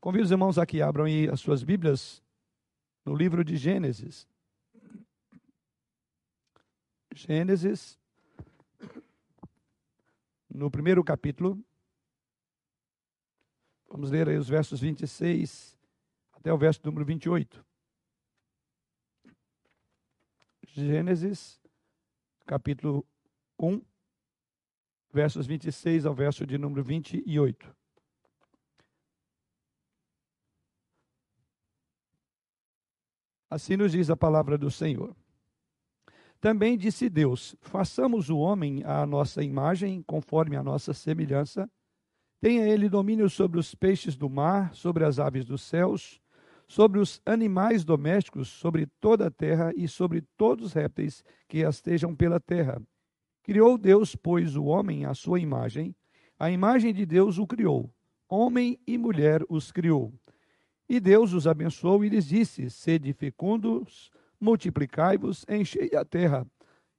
Convido os irmãos a que abram aí as suas Bíblias no livro de Gênesis. Gênesis, no primeiro capítulo. Vamos ler aí os versos 26 até o verso número 28. Gênesis, capítulo 1, versos 26 ao verso de número 28. Assim nos diz a palavra do Senhor. Também disse Deus: façamos o homem à nossa imagem, conforme a nossa semelhança. Tenha ele domínio sobre os peixes do mar, sobre as aves dos céus, sobre os animais domésticos, sobre toda a terra e sobre todos os répteis que estejam pela terra. Criou Deus, pois, o homem à sua imagem, a imagem de Deus o criou, homem e mulher os criou. E Deus os abençoou e lhes disse: Sede fecundos, multiplicai-vos, enchei a terra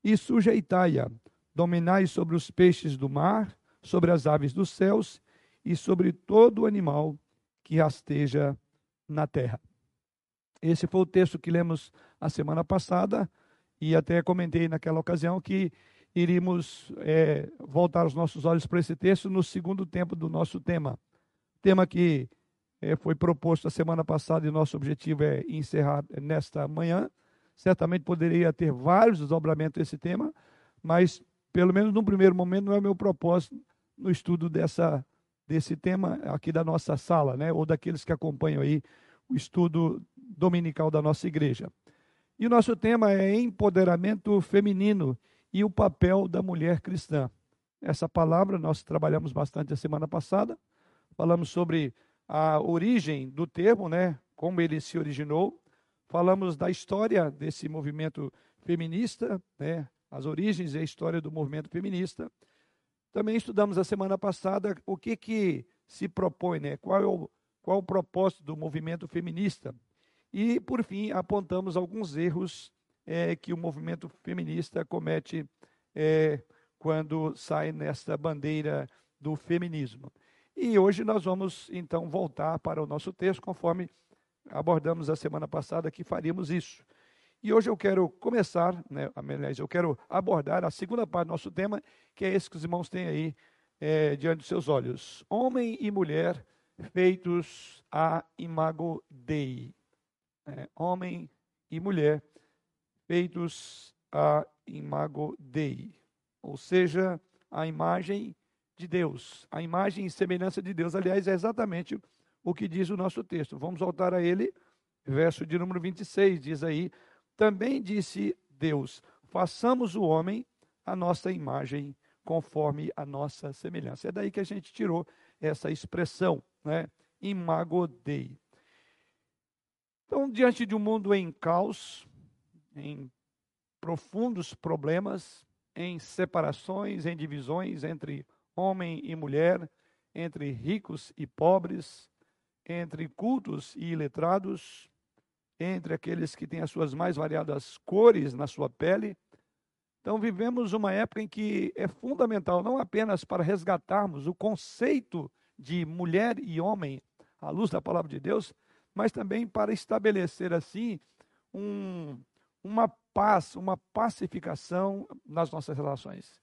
e sujeitai-a, dominai sobre os peixes do mar, sobre as aves dos céus e sobre todo animal que rasteja na terra. Esse foi o texto que lemos a semana passada e até comentei naquela ocasião que iríamos é, voltar os nossos olhos para esse texto no segundo tempo do nosso tema. Tema que é, foi proposto a semana passada e nosso objetivo é encerrar nesta manhã. Certamente poderia ter vários desdobramentos desse tema, mas pelo menos no primeiro momento não é o meu propósito no estudo dessa, desse tema aqui da nossa sala, né, ou daqueles que acompanham aí o estudo dominical da nossa igreja. E o nosso tema é empoderamento feminino e o papel da mulher cristã. Essa palavra nós trabalhamos bastante a semana passada, falamos sobre a origem do termo, né, como ele se originou. Falamos da história desse movimento feminista, né, as origens e a história do movimento feminista. Também estudamos a semana passada o que, que se propõe, né, qual, é o, qual é o propósito do movimento feminista. E, por fim, apontamos alguns erros é, que o movimento feminista comete é, quando sai nessa bandeira do feminismo. E hoje nós vamos então voltar para o nosso texto, conforme abordamos a semana passada que faríamos isso. E hoje eu quero começar, né, aliás, eu quero abordar a segunda parte do nosso tema, que é esse que os irmãos têm aí é, diante dos seus olhos. Homem e mulher feitos a imago Dei. É, homem e mulher feitos a imago Dei. Ou seja, a imagem de Deus, a imagem e semelhança de Deus. Aliás, é exatamente o que diz o nosso texto. Vamos voltar a ele, verso de número 26, diz aí: Também disse Deus: façamos o homem a nossa imagem, conforme a nossa semelhança. É daí que a gente tirou essa expressão, né? Imago Dei. Então, diante de um mundo em caos, em profundos problemas, em separações, em divisões entre homem e mulher, entre ricos e pobres, entre cultos e iletrados, entre aqueles que têm as suas mais variadas cores na sua pele. Então, vivemos uma época em que é fundamental, não apenas para resgatarmos o conceito de mulher e homem à luz da palavra de Deus, mas também para estabelecer, assim, um, uma paz, uma pacificação nas nossas relações.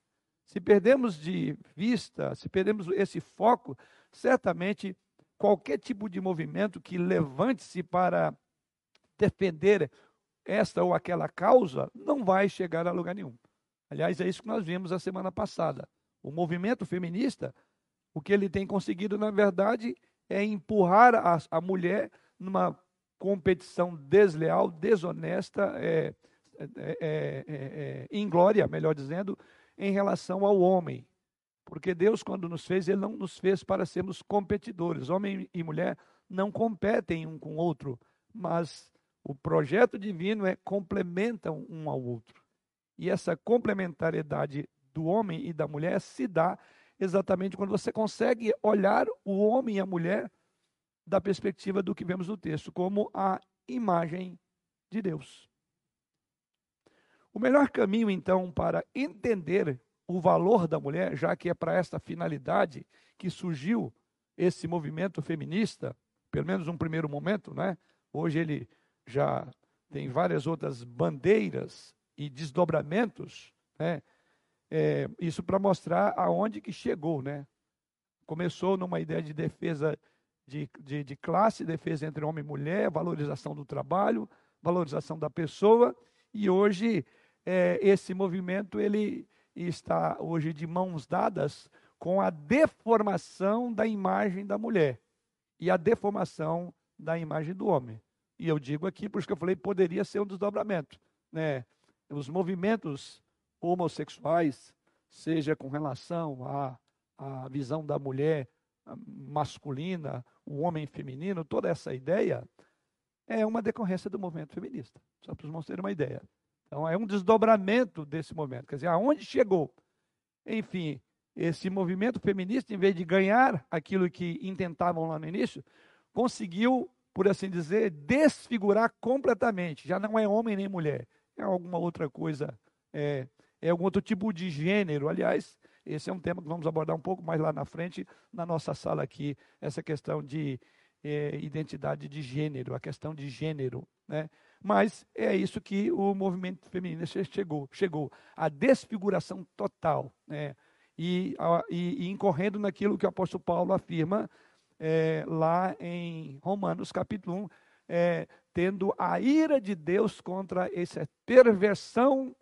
Se perdemos de vista, se perdemos esse foco, certamente qualquer tipo de movimento que levante-se para defender esta ou aquela causa não vai chegar a lugar nenhum. Aliás, é isso que nós vimos a semana passada. O movimento feminista, o que ele tem conseguido, na verdade, é empurrar a, a mulher numa competição desleal, desonesta, é, é, é, é, é inglória, melhor dizendo, em relação ao homem. Porque Deus, quando nos fez, Ele não nos fez para sermos competidores. Homem e mulher não competem um com o outro, mas o projeto divino é complementam um ao outro. E essa complementariedade do homem e da mulher se dá exatamente quando você consegue olhar o homem e a mulher da perspectiva do que vemos no texto, como a imagem de Deus. O melhor caminho, então, para entender o valor da mulher, já que é para esta finalidade que surgiu esse movimento feminista, pelo menos um primeiro momento, né? Hoje ele já tem várias outras bandeiras e desdobramentos, né? É, isso para mostrar aonde que chegou, né? Começou numa ideia de defesa de, de, de, classe, defesa entre homem e mulher, valorização do trabalho, valorização da pessoa, e hoje é, esse movimento ele está hoje de mãos dadas com a deformação da imagem da mulher e a deformação da imagem do homem. E eu digo aqui, por isso que eu falei, poderia ser um desdobramento. Né? Os movimentos homossexuais, seja com relação à, à visão da mulher masculina, o homem feminino, toda essa ideia é uma decorrência do movimento feminista. Só para os irmãos terem uma ideia. Então, é um desdobramento desse momento. Quer dizer, aonde chegou? Enfim, esse movimento feminista, em vez de ganhar aquilo que intentavam lá no início, conseguiu, por assim dizer, desfigurar completamente. Já não é homem nem mulher, é alguma outra coisa, é, é algum outro tipo de gênero. Aliás, esse é um tema que vamos abordar um pouco mais lá na frente, na nossa sala aqui, essa questão de é, identidade de gênero, a questão de gênero. Né? Mas é isso que o movimento feminista chegou, chegou a desfiguração total. Né? E, a, e, e, incorrendo naquilo que o apóstolo Paulo afirma é, lá em Romanos capítulo 1, é, tendo a ira de Deus contra essa perversão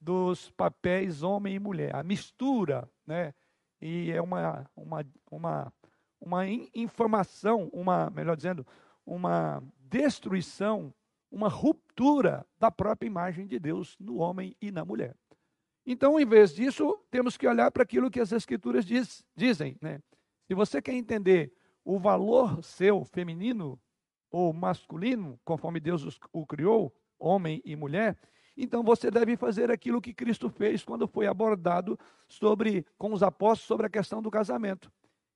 dos papéis homem e mulher, a mistura, né? E é uma, uma, uma, uma informação, uma, melhor dizendo, uma destruição, uma ruptura da própria imagem de Deus no homem e na mulher. Então, em vez disso, temos que olhar para aquilo que as Escrituras diz, dizem. Né? Se você quer entender o valor seu feminino ou masculino, conforme Deus o criou, homem e mulher, então você deve fazer aquilo que Cristo fez quando foi abordado sobre com os apóstolos sobre a questão do casamento.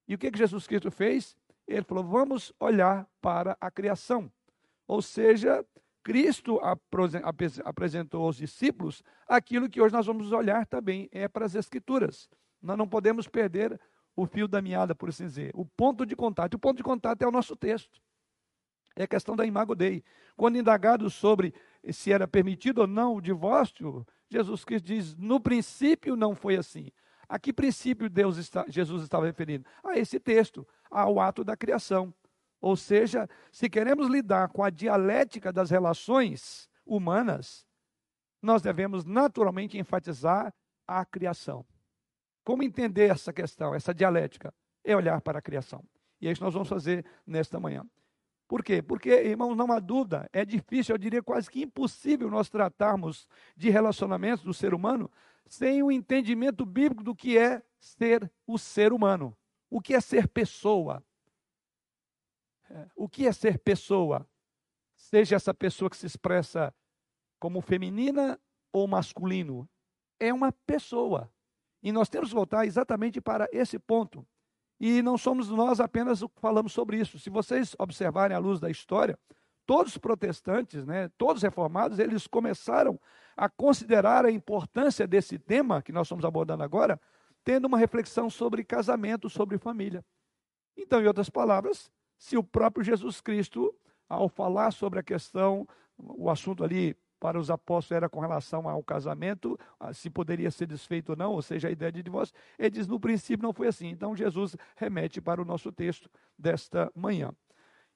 E o que, que Jesus Cristo fez? Ele falou: vamos olhar para a criação. Ou seja, Cristo apresentou aos discípulos aquilo que hoje nós vamos olhar também, é para as Escrituras. Nós não podemos perder o fio da meada, por assim dizer. O ponto de contato. O ponto de contato é o nosso texto. É a questão da imago Dei. Quando indagado sobre se era permitido ou não o divórcio, Jesus Cristo diz: no princípio não foi assim. A que princípio Deus está, Jesus estava referindo? A esse texto, ao ato da criação. Ou seja, se queremos lidar com a dialética das relações humanas, nós devemos naturalmente enfatizar a criação. Como entender essa questão, essa dialética? É olhar para a criação. E é isso que nós vamos fazer nesta manhã. Por quê? Porque, irmãos, não há dúvida, é difícil, eu diria quase que impossível nós tratarmos de relacionamentos do ser humano sem o entendimento bíblico do que é ser o ser humano. O que é ser pessoa? O que é ser pessoa? Seja essa pessoa que se expressa como feminina ou masculino. É uma pessoa. E nós temos que voltar exatamente para esse ponto. E não somos nós apenas que falamos sobre isso. Se vocês observarem à luz da história, todos os protestantes, né, todos os reformados, eles começaram a considerar a importância desse tema que nós estamos abordando agora, tendo uma reflexão sobre casamento, sobre família. Então, em outras palavras, se o próprio Jesus Cristo, ao falar sobre a questão, o assunto ali para os apóstolos era com relação ao casamento, se poderia ser desfeito ou não, ou seja, a ideia de divórcio. Ele diz: no princípio não foi assim. Então Jesus remete para o nosso texto desta manhã.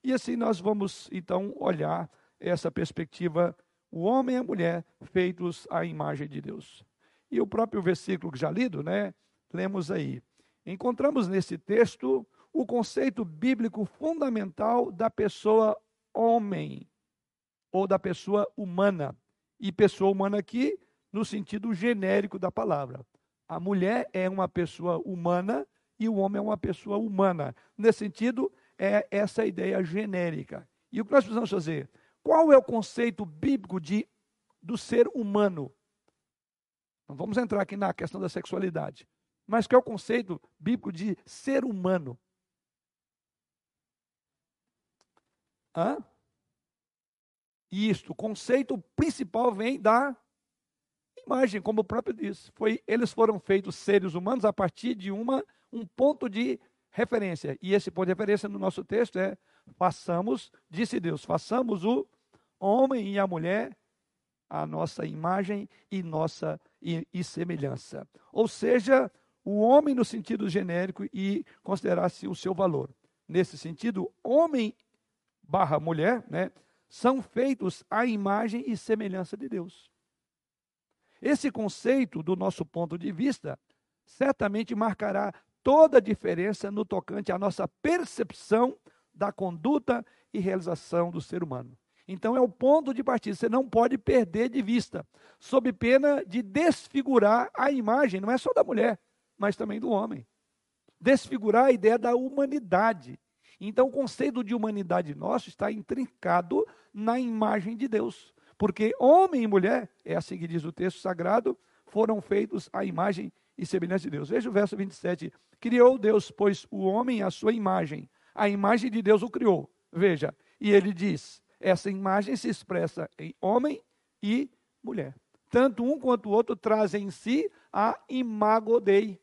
E assim nós vamos então olhar essa perspectiva, o homem e a mulher feitos à imagem de Deus. E o próprio versículo que já lido, né? Lemos aí. Encontramos nesse texto o conceito bíblico fundamental da pessoa homem ou da pessoa humana. E pessoa humana aqui no sentido genérico da palavra. A mulher é uma pessoa humana e o homem é uma pessoa humana. Nesse sentido, é essa ideia genérica. E o que nós precisamos fazer? Qual é o conceito bíblico de, do ser humano? Não vamos entrar aqui na questão da sexualidade. Mas qual é o conceito bíblico de ser humano? Hã? Isto, o conceito principal vem da imagem, como o próprio diz. Foi, eles foram feitos seres humanos a partir de uma, um ponto de referência. E esse ponto de referência no nosso texto é façamos, disse Deus, façamos o homem e a mulher a nossa imagem e nossa e, e semelhança. Ou seja, o homem no sentido genérico e considerar-se o seu valor. Nesse sentido, homem barra mulher, né, são feitos à imagem e semelhança de Deus. Esse conceito, do nosso ponto de vista, certamente marcará toda a diferença no tocante à nossa percepção da conduta e realização do ser humano. Então é o ponto de partida, você não pode perder de vista, sob pena de desfigurar a imagem, não é só da mulher, mas também do homem. Desfigurar a ideia da humanidade. Então o conceito de humanidade nosso está intrincado na imagem de Deus. Porque homem e mulher, é assim que diz o texto sagrado, foram feitos à imagem e semelhança de Deus. Veja o verso 27. Criou Deus, pois, o homem à sua imagem. A imagem de Deus o criou. Veja, e ele diz: essa imagem se expressa em homem e mulher. Tanto um quanto o outro trazem em si a imago Dei.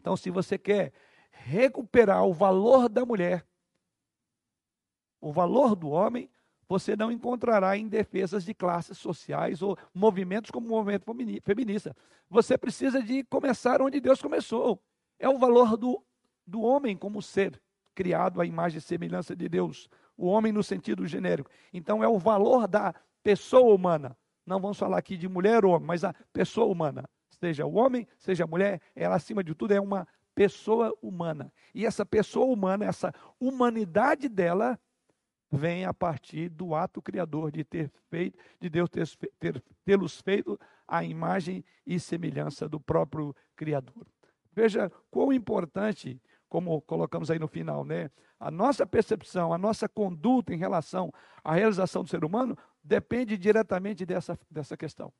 Então, se você quer recuperar o valor da mulher, o valor do homem, você não encontrará em defesas de classes sociais ou movimentos como o movimento feminista. Você precisa de começar onde Deus começou. É o valor do, do homem como ser criado à imagem e semelhança de Deus o homem no sentido genérico. Então é o valor da pessoa humana. Não vamos falar aqui de mulher ou homem, mas a pessoa humana. Seja o homem, seja a mulher, ela acima de tudo é uma pessoa humana. E essa pessoa humana, essa humanidade dela, vem a partir do ato criador de ter feito, de Deus ter, ter, tê-los feito à imagem e semelhança do próprio Criador. Veja quão importante como colocamos aí no final, né? A nossa percepção, a nossa conduta em relação à realização do ser humano depende diretamente dessa, dessa questão.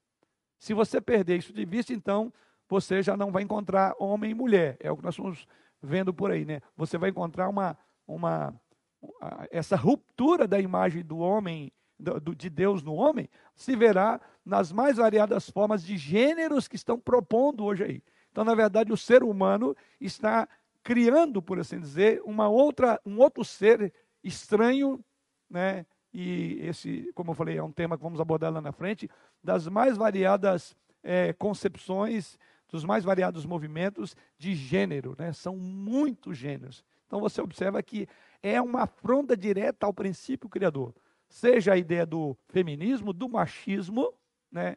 Se você perder isso de vista, então você já não vai encontrar homem e mulher. É o que nós estamos vendo por aí, né? Você vai encontrar uma, uma essa ruptura da imagem do homem, do, de Deus no homem, se verá nas mais variadas formas de gêneros que estão propondo hoje aí. Então, na verdade, o ser humano está criando, por assim dizer, uma outra, um outro ser estranho, né? E esse, como eu falei, é um tema que vamos abordar lá na frente, das mais variadas é, concepções, dos mais variados movimentos de gênero, né? São muitos gêneros. Então você observa que é uma afronta direta ao princípio criador. Seja a ideia do feminismo, do machismo, né?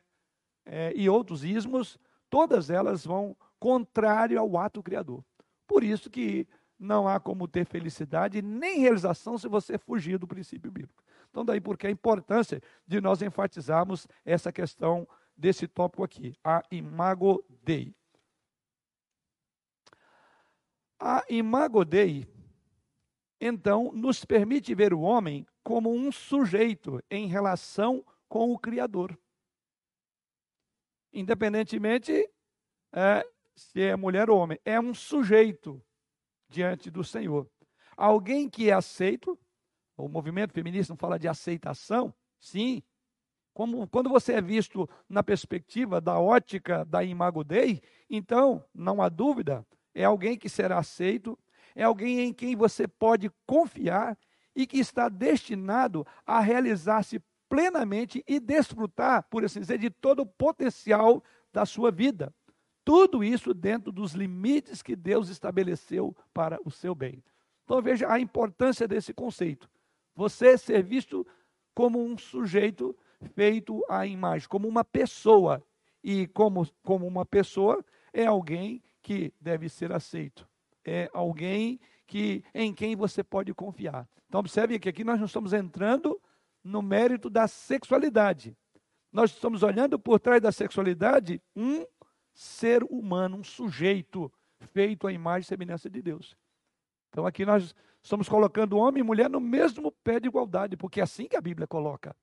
É, e outros ismos, todas elas vão contrário ao ato criador. Por isso que não há como ter felicidade nem realização se você fugir do princípio bíblico. Então, daí porque a importância de nós enfatizarmos essa questão desse tópico aqui, a imago Dei. A imago Dei, então, nos permite ver o homem como um sujeito em relação com o Criador. Independentemente é, se é mulher ou homem, é um sujeito diante do Senhor. Alguém que é aceito, o movimento feminista não fala de aceitação, sim. Como, quando você é visto na perspectiva da ótica da imago Dei, então, não há dúvida, é alguém que será aceito, é alguém em quem você pode confiar e que está destinado a realizar-se plenamente e desfrutar, por assim dizer, de todo o potencial da sua vida. Tudo isso dentro dos limites que Deus estabeleceu para o seu bem. Então veja a importância desse conceito. Você ser visto como um sujeito feito à imagem, como uma pessoa. E como, como uma pessoa, é alguém que deve ser aceito. É alguém que em quem você pode confiar. Então observe que aqui nós não estamos entrando no mérito da sexualidade. Nós estamos olhando por trás da sexualidade um ser humano, um sujeito feito à imagem e semelhança de Deus. Então aqui nós estamos colocando homem e mulher no mesmo pé de igualdade, porque é assim que a Bíblia coloca.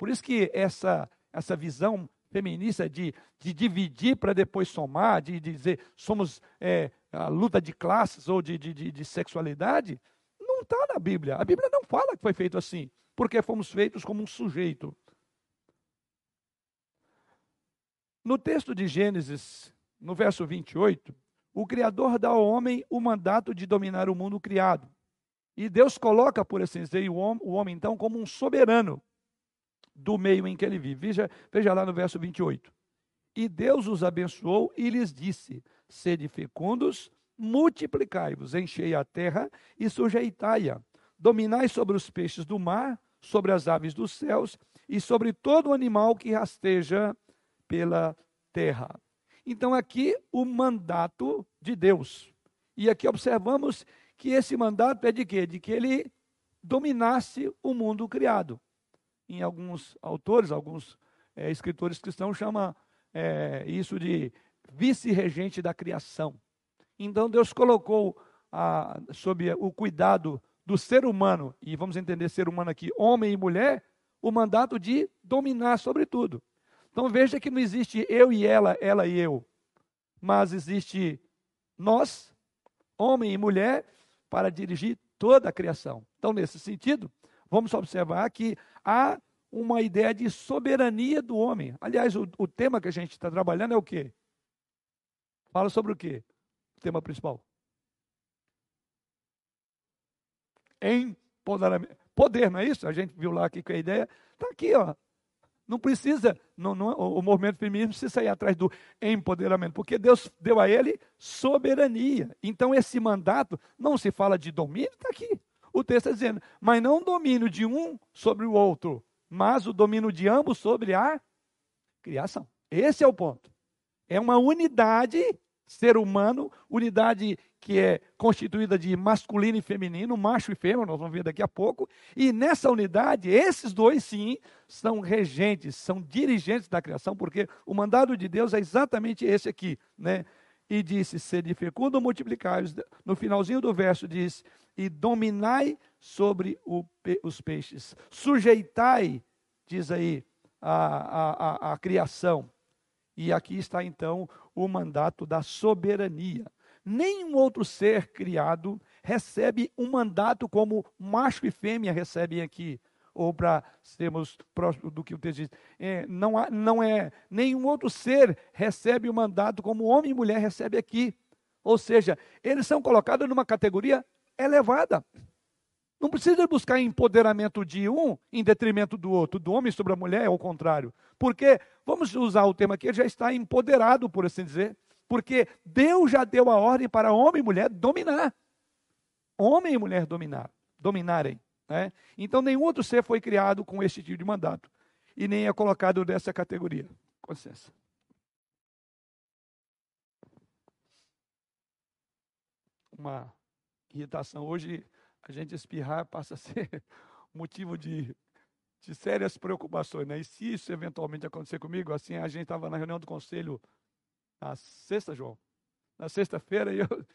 Por isso que essa, essa visão feminista de, de dividir para depois somar, de, de dizer somos é, a luta de classes ou de, de, de sexualidade, não está na Bíblia. A Bíblia não fala que foi feito assim, porque fomos feitos como um sujeito. No texto de Gênesis, no verso 28, o Criador dá ao homem o mandato de dominar o mundo criado. E Deus coloca, por assim dizer, o homem, o homem então como um soberano do meio em que ele vive. Veja, veja lá no verso 28. E Deus os abençoou e lhes disse: Sede fecundos, multiplicai-vos, enchei a terra e sujeitai-a. Dominai sobre os peixes do mar, sobre as aves dos céus e sobre todo animal que rasteja pela terra. Então, aqui o mandato de Deus. E aqui observamos que esse mandato é de quê? De que ele dominasse o mundo criado. Em alguns autores, alguns é, escritores cristãos chamam é, isso de vice-regente da criação. Então Deus colocou a, sob o cuidado do ser humano, e vamos entender ser humano aqui, homem e mulher, o mandato de dominar sobre tudo. Então veja que não existe eu e ela, ela e eu, mas existe nós, homem e mulher, para dirigir toda a criação. Então, nesse sentido, vamos observar que há uma ideia de soberania do homem. Aliás, o, o tema que a gente está trabalhando é o quê? Fala sobre o quê? O tema principal. Empoderamento. Poder, não é isso? A gente viu lá aqui com a ideia. Está aqui, ó. Não precisa, não, não, o movimento feminino precisa sair atrás do empoderamento, porque Deus deu a ele soberania. Então, esse mandato não se fala de domínio, está aqui. O texto está dizendo, mas não o domínio de um sobre o outro, mas o domínio de ambos sobre a criação. Esse é o ponto. É uma unidade ser humano, unidade que é constituída de masculino e feminino, macho e fêmea, nós vamos ver daqui a pouco. E nessa unidade, esses dois sim são regentes, são dirigentes da criação, porque o mandado de Deus é exatamente esse aqui, né? E disse: sede fecundo, multiplicai. No finalzinho do verso diz: e dominai sobre o, os peixes, sujeitai, diz aí, a, a, a, a criação. E aqui está então o mandato da soberania. Nenhum outro ser criado recebe um mandato como macho e fêmea recebem aqui. Ou para sermos próximos do que o texto diz, é, não, há, não é nenhum outro ser recebe o mandato como homem e mulher recebe aqui. Ou seja, eles são colocados numa categoria elevada. Não precisa buscar empoderamento de um em detrimento do outro, do homem sobre a mulher, é o contrário. Porque, vamos usar o tema aqui, ele já está empoderado, por assim dizer. Porque Deus já deu a ordem para homem e mulher dominar. Homem e mulher dominar, dominarem. Né? Então, nenhum outro ser foi criado com este tipo de mandato. E nem é colocado nessa categoria. Com licença. Uma irritação. Hoje a gente espirrar passa a ser motivo de, de sérias preocupações. Né? E se isso eventualmente acontecer comigo, assim, a gente estava na reunião do conselho na sexta, João, na sexta-feira, e eu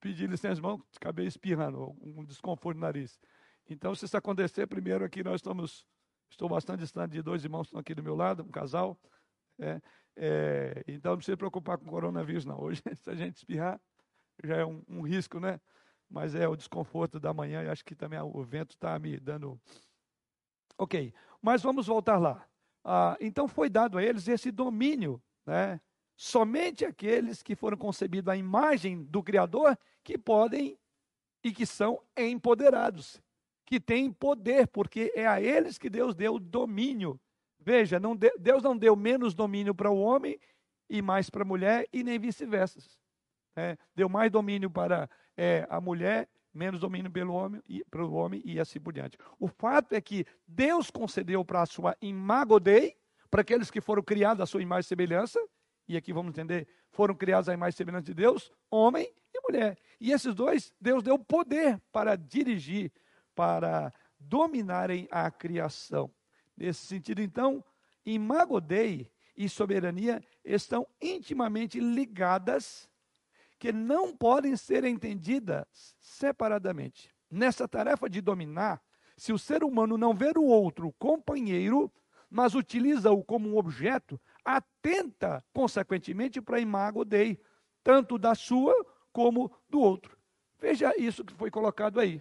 pedi licença, irmão, acabei espirrando, um desconforto no nariz. Então, se isso acontecer, primeiro aqui nós estamos, estou bastante distante de dois irmãos que estão aqui do meu lado, um casal. É, é, então, não precisa se preocupar com o coronavírus, não. Hoje, se a gente espirrar, já é um, um risco, né? mas é o desconforto da manhã acho que também o vento está me dando. Ok, mas vamos voltar lá. Ah, então foi dado a eles esse domínio, né? Somente aqueles que foram concebidos à imagem do Criador que podem e que são empoderados, que têm poder, porque é a eles que Deus deu domínio. Veja, não de, Deus não deu menos domínio para o homem e mais para a mulher, e nem vice-versa. É, deu mais domínio para é, a mulher, menos domínio pelo homem, e, pelo homem e assim por diante. O fato é que Deus concedeu para a sua imagodei, para aqueles que foram criados à sua imagem e semelhança, e aqui vamos entender, foram criados à imagem e semelhança de Deus, homem e mulher. E esses dois, Deus deu poder para dirigir, para dominarem a criação. Nesse sentido, então, imagodei e soberania estão intimamente ligadas que não podem ser entendidas separadamente. Nessa tarefa de dominar, se o ser humano não ver o outro companheiro, mas utiliza-o como um objeto, atenta, consequentemente, para imago dei, tanto da sua como do outro. Veja isso que foi colocado aí.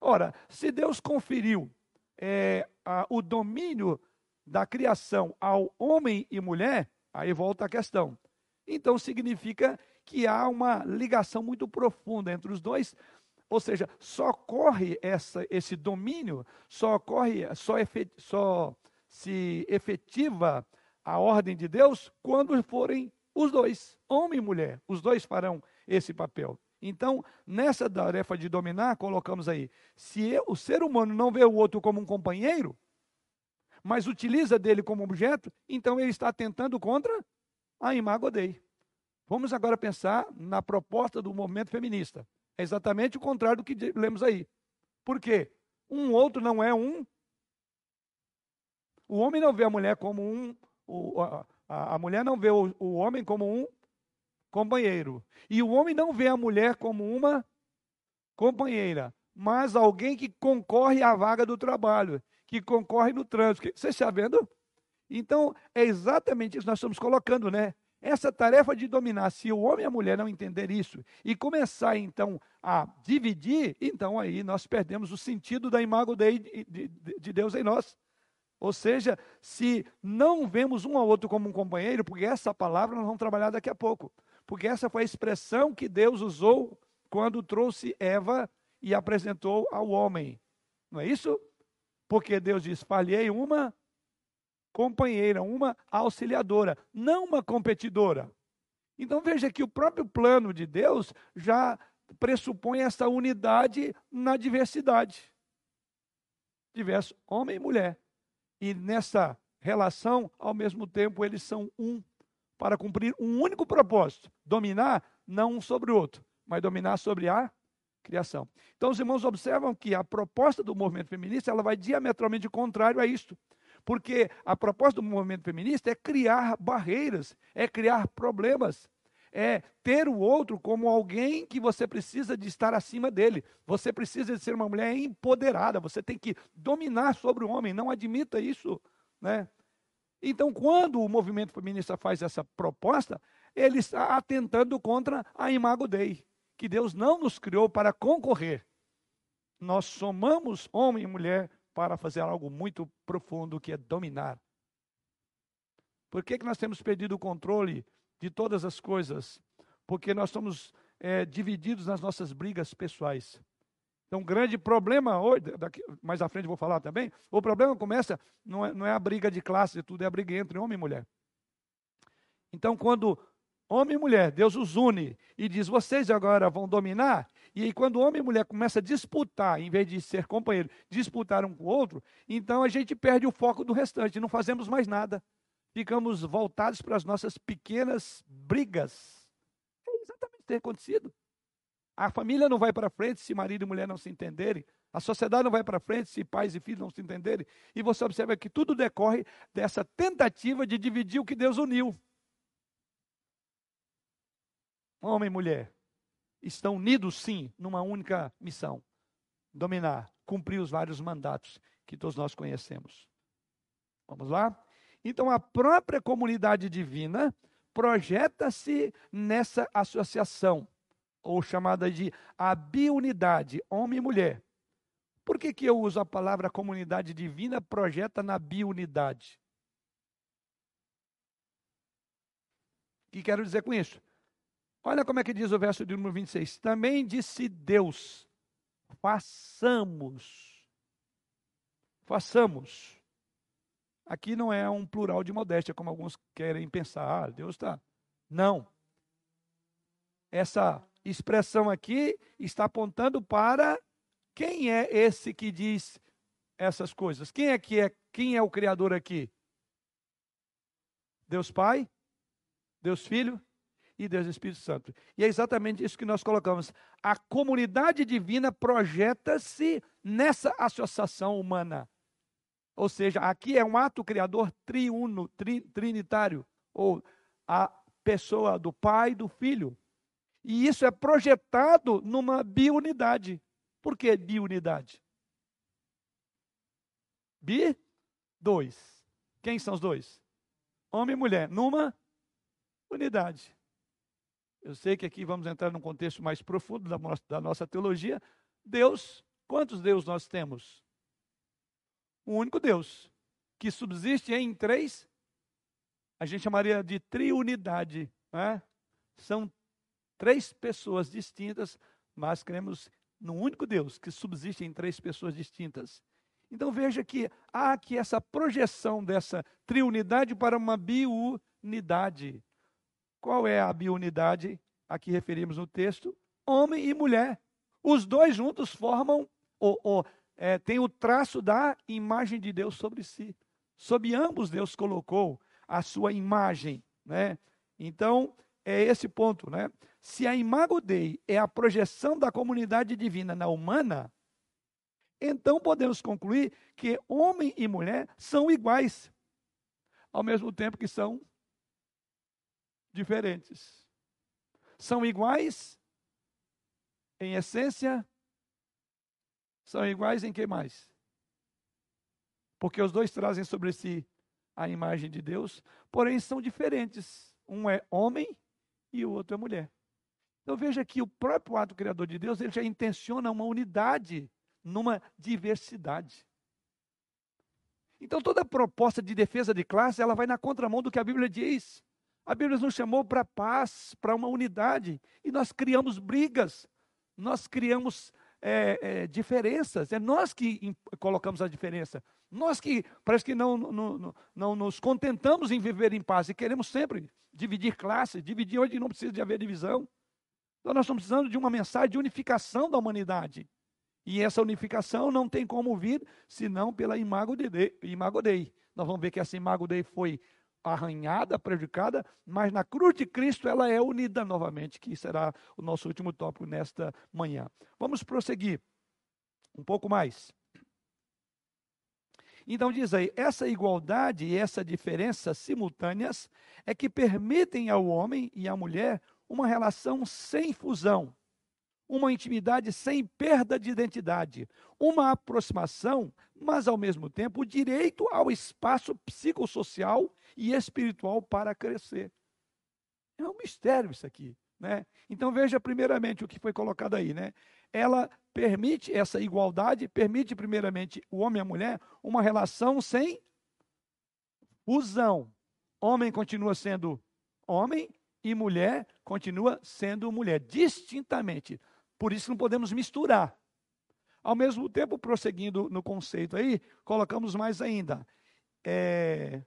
Ora, se Deus conferiu é, a, o domínio da criação ao homem e mulher, aí volta a questão. Então significa que há uma ligação muito profunda entre os dois. Ou seja, só ocorre essa, esse domínio, só ocorre, só, efet, só se efetiva a ordem de Deus quando forem os dois, homem e mulher, os dois farão esse papel. Então, nessa tarefa de dominar, colocamos aí: se o ser humano não vê o outro como um companheiro, mas utiliza dele como objeto, então ele está tentando contra a imago Dei. Vamos agora pensar na proposta do movimento feminista. É exatamente o contrário do que lemos aí. Por quê? Um outro não é um. O homem não vê a mulher como um. O, a, a, mulher não vê o, o homem como um companheiro. E o homem não vê a mulher como uma companheira, mas alguém que concorre à vaga do trabalho, que concorre no trânsito. Você está vendo? Então, é exatamente isso que nós estamos colocando, né? Essa tarefa de dominar, se o homem e a mulher não entender isso e começar então a dividir, então aí nós perdemos o sentido da imago de, de, de Deus em nós. Ou seja, se não vemos um ao outro como um companheiro, porque essa palavra nós vamos trabalhar daqui a pouco porque essa foi a expressão que Deus usou quando trouxe Eva e apresentou ao homem. Não é isso? Porque Deus diz: falhei uma companheira, uma auxiliadora, não uma competidora. Então veja que o próprio plano de Deus já pressupõe essa unidade na diversidade. Diverso homem e mulher. E nessa relação, ao mesmo tempo, eles são um para cumprir um único propósito: dominar não um sobre o outro, mas dominar sobre a criação. Então, os irmãos observam que a proposta do movimento feminista ela vai diametralmente contrário a isto. Porque a proposta do movimento feminista é criar barreiras, é criar problemas, é ter o outro como alguém que você precisa de estar acima dele. Você precisa de ser uma mulher empoderada, você tem que dominar sobre o homem, não admita isso, né? Então, quando o movimento feminista faz essa proposta, ele está atentando contra a imago Dei, que Deus não nos criou para concorrer. Nós somamos homem e mulher para fazer algo muito profundo, que é dominar. Por que, que nós temos perdido o controle de todas as coisas? Porque nós somos é, divididos nas nossas brigas pessoais. Então, um grande problema hoje, daqui, mais à frente vou falar também, o problema começa, não é, não é a briga de classe, tudo é a briga entre homem e mulher. Então, quando homem e mulher, Deus os une e diz, vocês agora vão dominar, e aí quando homem e mulher começam a disputar, em vez de ser companheiro, disputar um com o outro, então a gente perde o foco do restante, não fazemos mais nada. Ficamos voltados para as nossas pequenas brigas. É exatamente o que tem acontecido. A família não vai para frente se marido e mulher não se entenderem. A sociedade não vai para frente se pais e filhos não se entenderem. E você observa que tudo decorre dessa tentativa de dividir o que Deus uniu. Homem e mulher estão unidos, sim, numa única missão: dominar, cumprir os vários mandatos que todos nós conhecemos. Vamos lá? Então, a própria comunidade divina projeta-se nessa associação ou chamada de a biunidade, homem e mulher. Por que, que eu uso a palavra comunidade divina projeta na biunidade? O que quero dizer com isso? Olha como é que diz o verso de número 26. Também disse Deus: façamos. Façamos. Aqui não é um plural de modéstia, como alguns querem pensar. Ah, Deus está. Não. Essa expressão aqui está apontando para quem é esse que diz essas coisas? Quem é que é? Quem é o criador aqui? Deus Pai, Deus Filho e Deus Espírito Santo. E é exatamente isso que nós colocamos. A comunidade divina projeta-se nessa associação humana. Ou seja, aqui é um ato criador triuno, tri, trinitário, ou a pessoa do Pai, do Filho e isso é projetado numa biunidade. Por que biunidade? Bi, dois. Quem são os dois? Homem e mulher, numa unidade. Eu sei que aqui vamos entrar num contexto mais profundo da nossa, da nossa teologia. Deus, quantos Deus nós temos? Um único Deus, que subsiste em três, a gente chamaria de triunidade. Né? São três pessoas distintas, mas cremos no único Deus que subsiste em três pessoas distintas. Então veja que há aqui essa projeção dessa triunidade para uma biunidade. Qual é a biunidade? Aqui referimos no texto: homem e mulher. Os dois juntos formam, ou, ou é, tem o traço da imagem de Deus sobre si. Sob ambos Deus colocou a sua imagem, né? Então, é esse ponto, né? Se a imago Dei é a projeção da comunidade divina na humana, então podemos concluir que homem e mulher são iguais, ao mesmo tempo que são diferentes. São iguais em essência, são iguais em que mais? Porque os dois trazem sobre si a imagem de Deus, porém são diferentes. Um é homem e o outro é mulher. Então veja que o próprio ato criador de Deus, ele já intenciona uma unidade numa diversidade. Então toda proposta de defesa de classe, ela vai na contramão do que a Bíblia diz. A Bíblia nos chamou para paz, para uma unidade, e nós criamos brigas, nós criamos é, é, diferenças, é nós que colocamos a diferença. Nós que parece que não, não, não, não nos contentamos em viver em paz e queremos sempre dividir classes, dividir onde não precisa de haver divisão. Então nós estamos precisando de uma mensagem de unificação da humanidade. E essa unificação não tem como vir senão pela imago, de, imago Dei. Nós vamos ver que essa imago Dei foi arranhada, prejudicada, mas na cruz de Cristo ela é unida novamente, que será o nosso último tópico nesta manhã. Vamos prosseguir um pouco mais. Então diz aí, essa igualdade e essa diferença simultâneas é que permitem ao homem e à mulher uma relação sem fusão, uma intimidade sem perda de identidade, uma aproximação, mas ao mesmo tempo o direito ao espaço psicossocial e espiritual para crescer. É um mistério isso aqui, né? Então veja primeiramente o que foi colocado aí, né? Ela permite essa igualdade, permite primeiramente o homem e a mulher uma relação sem fusão. Homem continua sendo homem e mulher continua sendo mulher, distintamente. Por isso não podemos misturar. Ao mesmo tempo, prosseguindo no conceito aí, colocamos mais ainda. É,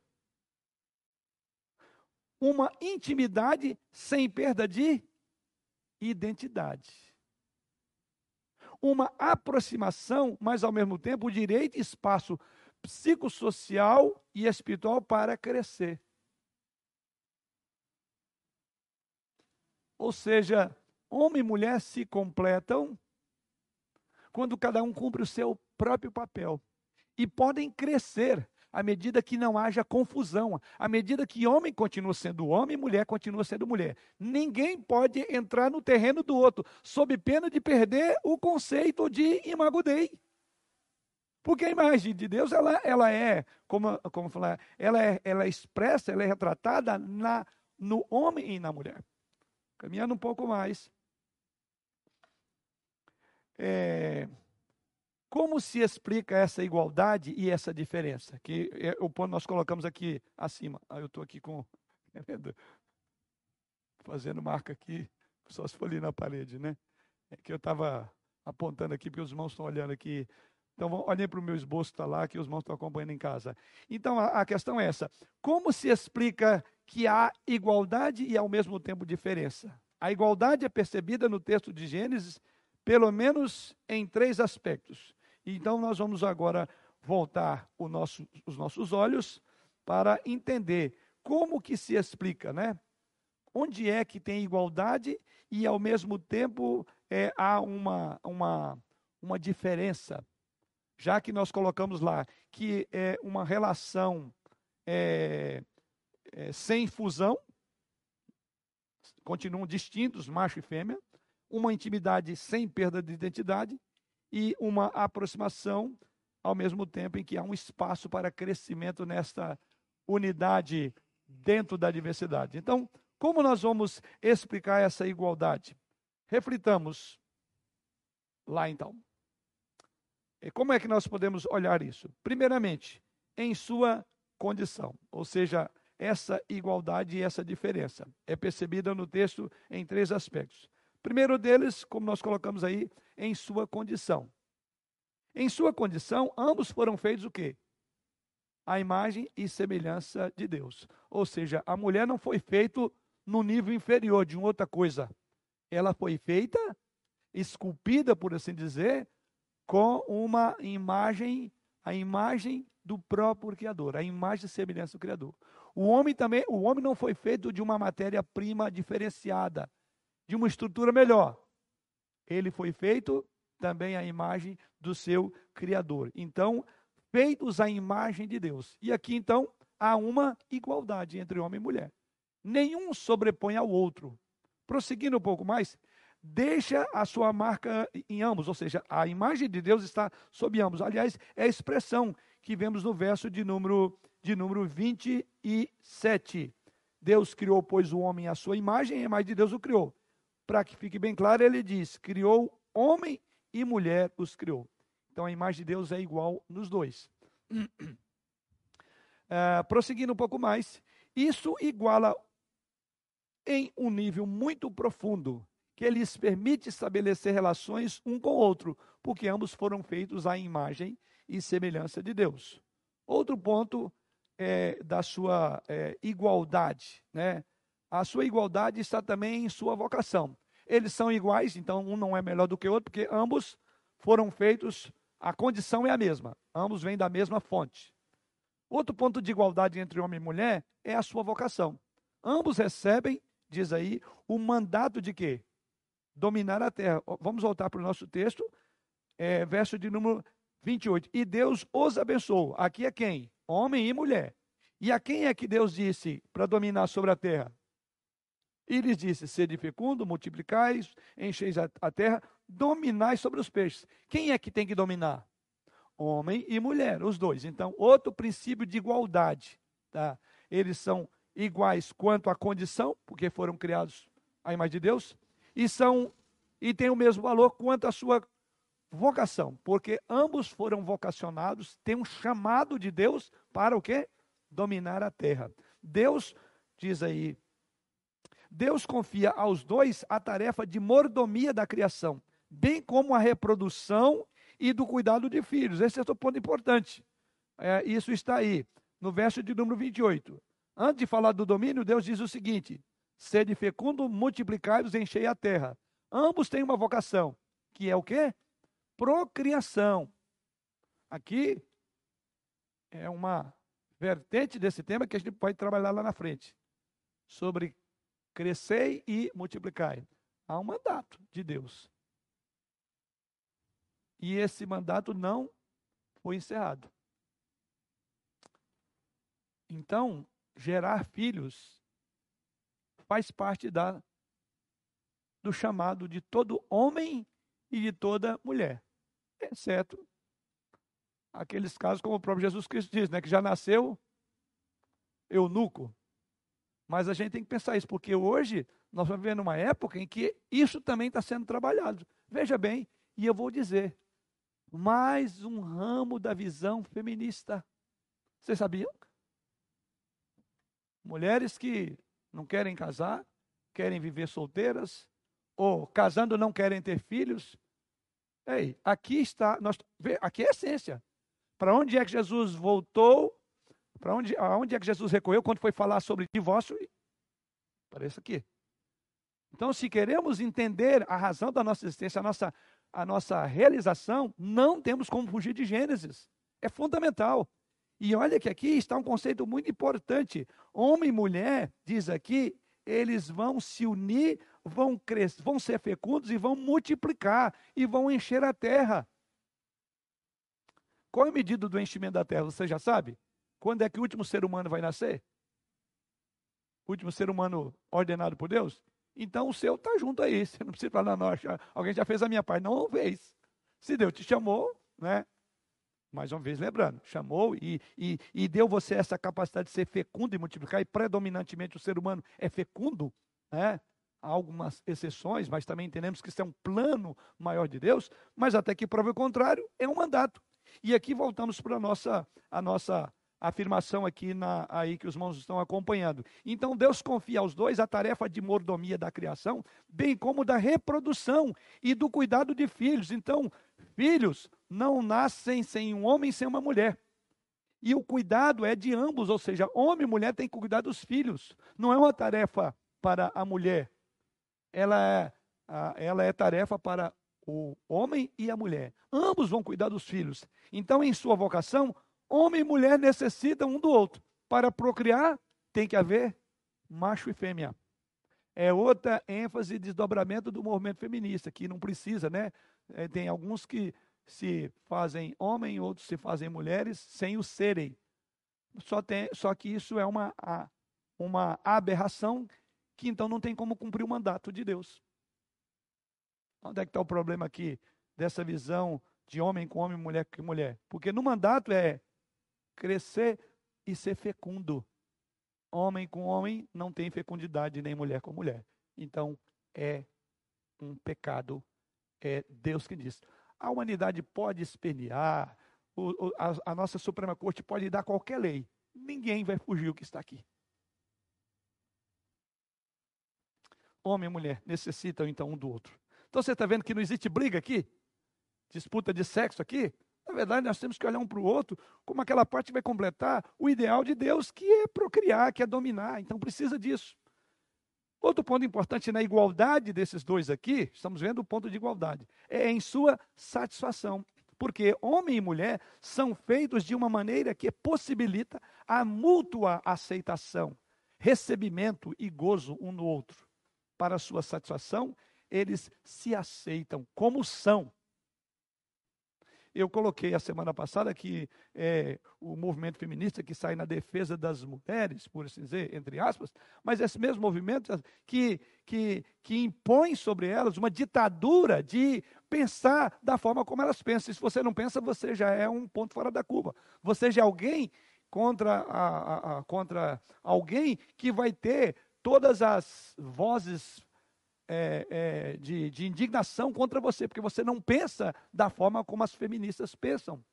uma intimidade sem perda de identidade. Uma aproximação, mas ao mesmo tempo o direito e espaço psicossocial e espiritual para crescer. Ou seja, homem e mulher se completam quando cada um cumpre o seu próprio papel e podem crescer à medida que não haja confusão, à medida que homem continua sendo homem e mulher continua sendo mulher. Ninguém pode entrar no terreno do outro, sob pena de perder o conceito de imagudei. Porque a imagem de Deus, ela, ela é, como, como falar, ela é, ela é expressa, ela é retratada na, no homem e na mulher. Caminhando um pouco mais. É, como se explica essa igualdade e essa diferença? Que é o ponto nós colocamos aqui acima. Ah, eu estou aqui com. fazendo marca aqui, só se for ali na parede, né? É que eu estava apontando aqui, porque os irmãos estão olhando aqui. Então, olhem para o meu esboço, está lá, que os irmãos estão acompanhando em casa. Então, a, a questão é essa: como se explica que há igualdade e ao mesmo tempo diferença? A igualdade é percebida no texto de Gênesis, pelo menos em três aspectos. Então, nós vamos agora voltar nosso, os nossos olhos para entender como que se explica, né? Onde é que tem igualdade e, ao mesmo tempo, é, há uma, uma, uma diferença, já que nós colocamos lá que é uma relação é, é, sem fusão, continuam distintos, macho e fêmea, uma intimidade sem perda de identidade e uma aproximação, ao mesmo tempo em que há um espaço para crescimento nesta unidade dentro da diversidade. Então, como nós vamos explicar essa igualdade? Reflitamos lá então. E como é que nós podemos olhar isso? Primeiramente, em sua condição, ou seja, essa igualdade e essa diferença? É percebida no texto em três aspectos. Primeiro deles, como nós colocamos aí, em sua condição. Em sua condição, ambos foram feitos o quê? A imagem e semelhança de Deus. Ou seja, a mulher não foi feita no nível inferior de outra coisa. Ela foi feita, esculpida, por assim dizer, com uma imagem, a imagem do próprio Criador, a imagem e semelhança do Criador. O homem também, o homem não foi feito de uma matéria-prima diferenciada, de uma estrutura melhor. Ele foi feito também à imagem do seu Criador. Então, feitos à imagem de Deus. E aqui então há uma igualdade entre homem e mulher. Nenhum sobrepõe ao outro. Prosseguindo um pouco mais, deixa a sua marca em ambos, ou seja, a imagem de Deus está sob ambos. Aliás, é a expressão que vemos no verso de número, de número 27. Deus criou, pois, o homem à sua imagem, e a imagem de Deus o criou. Para que fique bem claro, ele diz: criou homem e mulher os criou. Então a imagem de Deus é igual nos dois. Uh, prosseguindo um pouco mais, isso iguala em um nível muito profundo que lhes permite estabelecer relações um com o outro, porque ambos foram feitos à imagem e semelhança de Deus. Outro ponto é, da sua é, igualdade, né? A sua igualdade está também em sua vocação. Eles são iguais, então um não é melhor do que o outro, porque ambos foram feitos, a condição é a mesma, ambos vêm da mesma fonte. Outro ponto de igualdade entre homem e mulher é a sua vocação. Ambos recebem, diz aí, o mandato de quê? dominar a terra. Vamos voltar para o nosso texto, é, verso de número 28. E Deus os abençoou. Aqui é quem? Homem e mulher. E a quem é que Deus disse para dominar sobre a terra? E lhes disse: Sede fecundo, multiplicais, encheis a, a terra, dominai sobre os peixes. Quem é que tem que dominar? Homem e mulher, os dois. Então, outro princípio de igualdade. Tá? Eles são iguais quanto à condição, porque foram criados à imagem de Deus, e são e têm o mesmo valor quanto a sua vocação, porque ambos foram vocacionados, têm um chamado de Deus para o quê? Dominar a terra. Deus diz aí, Deus confia aos dois a tarefa de mordomia da criação, bem como a reprodução e do cuidado de filhos. Esse é o ponto importante. É, isso está aí, no verso de número 28. Antes de falar do domínio, Deus diz o seguinte: Sede fecundo, multiplicai-vos, enchei a terra. Ambos têm uma vocação, que é o quê? Procriação. Aqui é uma vertente desse tema que a gente pode trabalhar lá na frente. Sobre crescer e multiplicar. Há um mandato de Deus. E esse mandato não foi encerrado. Então, gerar filhos faz parte da, do chamado de todo homem e de toda mulher, exceto aqueles casos como o próprio Jesus Cristo diz, né, que já nasceu eunuco. Mas a gente tem que pensar isso, porque hoje nós estamos vivendo uma época em que isso também está sendo trabalhado. Veja bem, e eu vou dizer, mais um ramo da visão feminista. Vocês sabiam? Mulheres que não querem casar, querem viver solteiras, ou casando não querem ter filhos. Ei, aqui está, nós, aqui é a essência. Para onde é que Jesus voltou? Para onde, aonde é que Jesus recorreu quando foi falar sobre divórcio? Parece aqui. Então, se queremos entender a razão da nossa existência, a nossa, a nossa realização, não temos como fugir de Gênesis. É fundamental. E olha que aqui está um conceito muito importante. Homem e mulher, diz aqui, eles vão se unir, vão crescer, vão ser fecundos e vão multiplicar e vão encher a terra. Qual é a medida do enchimento da terra? Você já sabe? Quando é que o último ser humano vai nascer? O último ser humano ordenado por Deus? Então o seu está junto aí. Você não precisa falar, não, alguém já fez a minha parte. Não fez. Se Deus te chamou, né? Mais uma vez, lembrando, chamou e, e, e deu você essa capacidade de ser fecundo e multiplicar, e predominantemente o ser humano é fecundo, né? Há algumas exceções, mas também entendemos que isso é um plano maior de Deus, mas até que prova o contrário, é um mandato. E aqui voltamos para a nossa, a nossa, afirmação aqui na, aí que os irmãos estão acompanhando. Então Deus confia aos dois a tarefa de mordomia da criação, bem como da reprodução e do cuidado de filhos. Então, filhos não nascem sem um homem sem uma mulher. E o cuidado é de ambos, ou seja, homem e mulher têm que cuidar dos filhos. Não é uma tarefa para a mulher. Ela é, ela é tarefa para o homem e a mulher. Ambos vão cuidar dos filhos. Então, em sua vocação, Homem e mulher necessitam um do outro. Para procriar, tem que haver macho e fêmea. É outra ênfase e desdobramento do movimento feminista, que não precisa, né? É, tem alguns que se fazem homem, outros se fazem mulheres, sem o serem. Só, tem, só que isso é uma, uma aberração que então não tem como cumprir o mandato de Deus. Onde é que está o problema aqui dessa visão de homem com homem, mulher com mulher? Porque no mandato é crescer e ser fecundo. Homem com homem não tem fecundidade, nem mulher com mulher. Então, é um pecado. É Deus que diz. A humanidade pode espernear, o, o, a, a nossa Suprema Corte pode dar qualquer lei. Ninguém vai fugir o que está aqui. Homem e mulher necessitam então um do outro. Então você está vendo que não existe briga aqui? Disputa de sexo aqui? Na verdade, nós temos que olhar um para o outro como aquela parte que vai completar o ideal de Deus, que é procriar, que é dominar. Então precisa disso. Outro ponto importante na igualdade desses dois aqui, estamos vendo o ponto de igualdade, é em sua satisfação. Porque homem e mulher são feitos de uma maneira que possibilita a mútua aceitação, recebimento e gozo um no outro. Para sua satisfação, eles se aceitam como são, eu coloquei a semana passada que é, o movimento feminista que sai na defesa das mulheres, por assim dizer, entre aspas, mas esse mesmo movimento que, que, que impõe sobre elas uma ditadura de pensar da forma como elas pensam. E se você não pensa, você já é um ponto fora da curva. Você já é alguém contra, a, a, a, contra alguém que vai ter todas as vozes é, é, de, de indignação contra você, porque você não pensa da forma como as feministas pensam.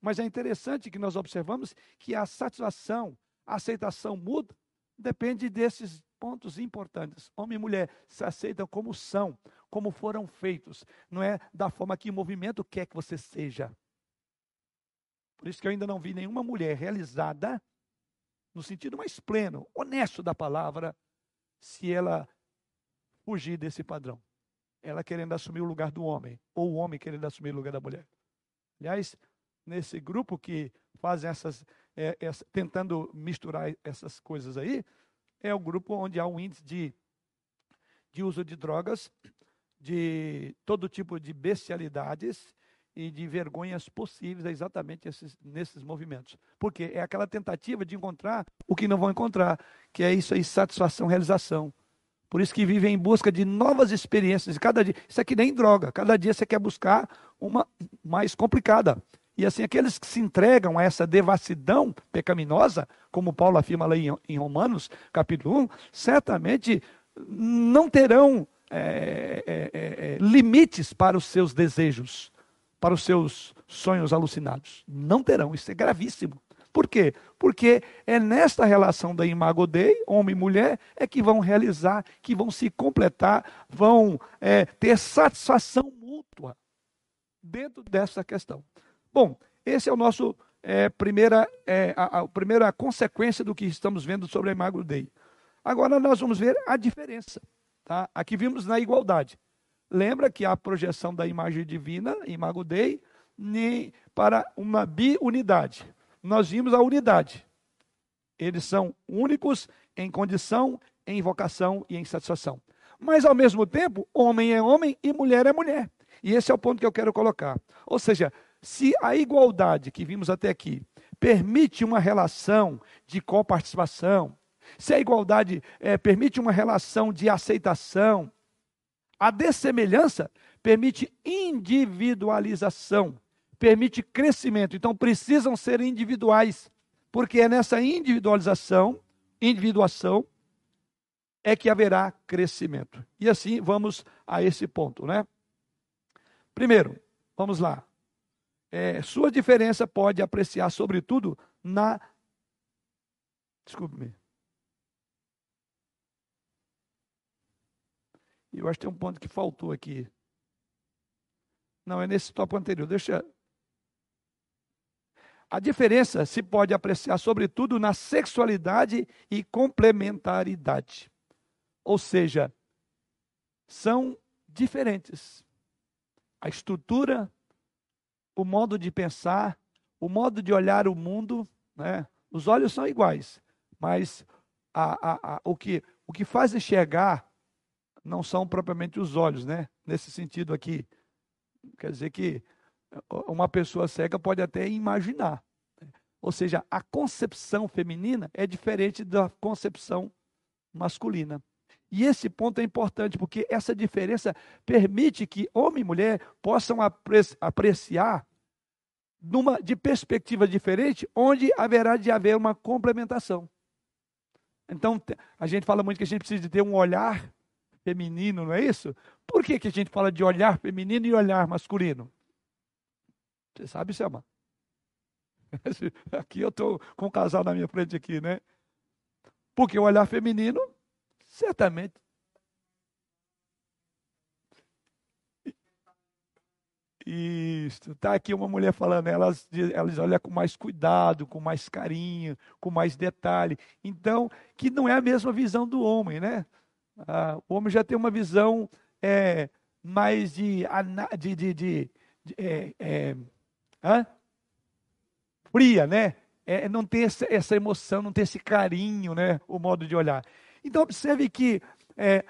Mas é interessante que nós observamos que a satisfação, a aceitação muda, depende desses pontos importantes. Homem e mulher se aceitam como são, como foram feitos, não é da forma que o movimento quer que você seja. Por isso que eu ainda não vi nenhuma mulher realizada, no sentido mais pleno, honesto da palavra, se ela fugir desse padrão. Ela querendo assumir o lugar do homem, ou o homem querendo assumir o lugar da mulher. Aliás, nesse grupo que fazem essas, é, tentando misturar essas coisas aí, é o grupo onde há um índice de, de uso de drogas, de todo tipo de bestialidades e de vergonhas possíveis exatamente esses, nesses movimentos. Porque é aquela tentativa de encontrar o que não vão encontrar, que é isso aí, satisfação, realização. Por isso que vivem em busca de novas experiências. Cada dia, isso é que nem droga. Cada dia você quer buscar uma mais complicada. E assim, aqueles que se entregam a essa devassidão pecaminosa, como Paulo afirma lá em, em Romanos, capítulo 1, certamente não terão é, é, é, limites para os seus desejos para os seus sonhos alucinados. Não terão, isso é gravíssimo. Por quê? Porque é nesta relação da imago Dei, homem e mulher, é que vão realizar, que vão se completar, vão é, ter satisfação mútua dentro dessa questão. Bom, esse é o nosso é, primeira, é, a, a, primeira consequência do que estamos vendo sobre a imago Dei. Agora nós vamos ver a diferença. Tá? Aqui vimos na igualdade. Lembra que a projeção da imagem divina, imago Dei, para uma biunidade. Nós vimos a unidade. Eles são únicos em condição, em vocação e em satisfação. Mas, ao mesmo tempo, homem é homem e mulher é mulher. E esse é o ponto que eu quero colocar. Ou seja, se a igualdade que vimos até aqui permite uma relação de coparticipação, se a igualdade é, permite uma relação de aceitação, a dessemelhança permite individualização, permite crescimento. Então precisam ser individuais, porque é nessa individualização, individuação, é que haverá crescimento. E assim vamos a esse ponto, né? Primeiro, vamos lá. é, sua diferença pode apreciar, sobretudo, na. Desculpe-me. Eu acho que tem um ponto que faltou aqui. Não, é nesse tópico anterior. Deixa. A diferença se pode apreciar, sobretudo, na sexualidade e complementaridade. Ou seja, são diferentes. A estrutura, o modo de pensar, o modo de olhar o mundo, né? os olhos são iguais, mas a, a, a, o, que, o que faz enxergar não são propriamente os olhos, né? nesse sentido aqui. Quer dizer que uma pessoa cega pode até imaginar. Ou seja, a concepção feminina é diferente da concepção masculina. E esse ponto é importante, porque essa diferença permite que homem e mulher possam apreciar numa, de perspectiva diferente, onde haverá de haver uma complementação. Então, a gente fala muito que a gente precisa de ter um olhar feminino, não é isso? Por que, que a gente fala de olhar feminino e olhar masculino? Você sabe, Selma? Aqui eu estou com um casal na minha frente aqui, né? Porque o olhar feminino Certamente. Isso, está aqui uma mulher falando, elas, elas olham com mais cuidado, com mais carinho, com mais detalhe. Então, que não é a mesma visão do homem, né? Ah, o homem já tem uma visão é, mais de, de, de, de, de é, é, fria, né? É, não tem essa, essa emoção, não tem esse carinho, né? O modo de olhar. Então, observe que. É,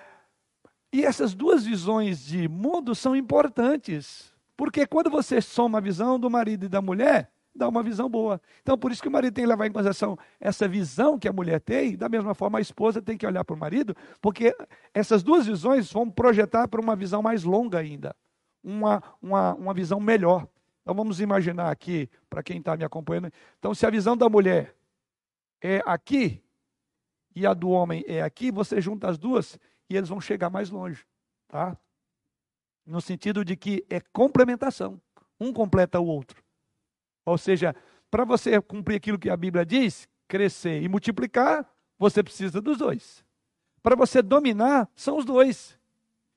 e essas duas visões de mundo são importantes. Porque quando você soma a visão do marido e da mulher, dá uma visão boa. Então, por isso que o marido tem que levar em consideração essa visão que a mulher tem, da mesma forma a esposa tem que olhar para o marido, porque essas duas visões vão projetar para uma visão mais longa ainda, uma, uma, uma visão melhor. Então, vamos imaginar aqui, para quem está me acompanhando. Então, se a visão da mulher é aqui, e a do homem é aqui, você junta as duas e eles vão chegar mais longe, tá? No sentido de que é complementação, um completa o outro. Ou seja, para você cumprir aquilo que a Bíblia diz, crescer e multiplicar, você precisa dos dois. Para você dominar, são os dois.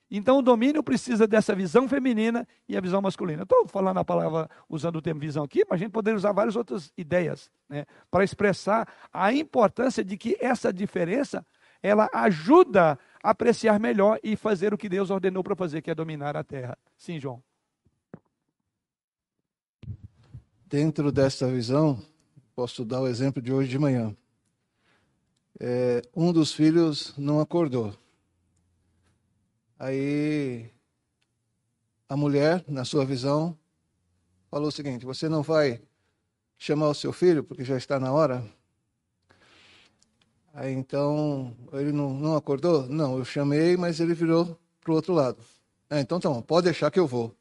Então o domínio precisa dessa visão feminina e a visão masculina. Estou falando a palavra, usando o termo visão aqui, mas a gente poderia usar várias outras ideias né, para expressar a importância de que essa diferença ela ajuda a apreciar melhor e fazer o que Deus ordenou para fazer, que é dominar a terra. Sim, João. Dentro dessa visão, posso dar o exemplo de hoje de manhã. É, um dos filhos não acordou. Aí a mulher, na sua visão, falou o seguinte: Você não vai chamar o seu filho porque já está na hora? Aí então ele não, não acordou? Não, eu chamei, mas ele virou para o outro lado. É, então tá bom, pode deixar que eu vou.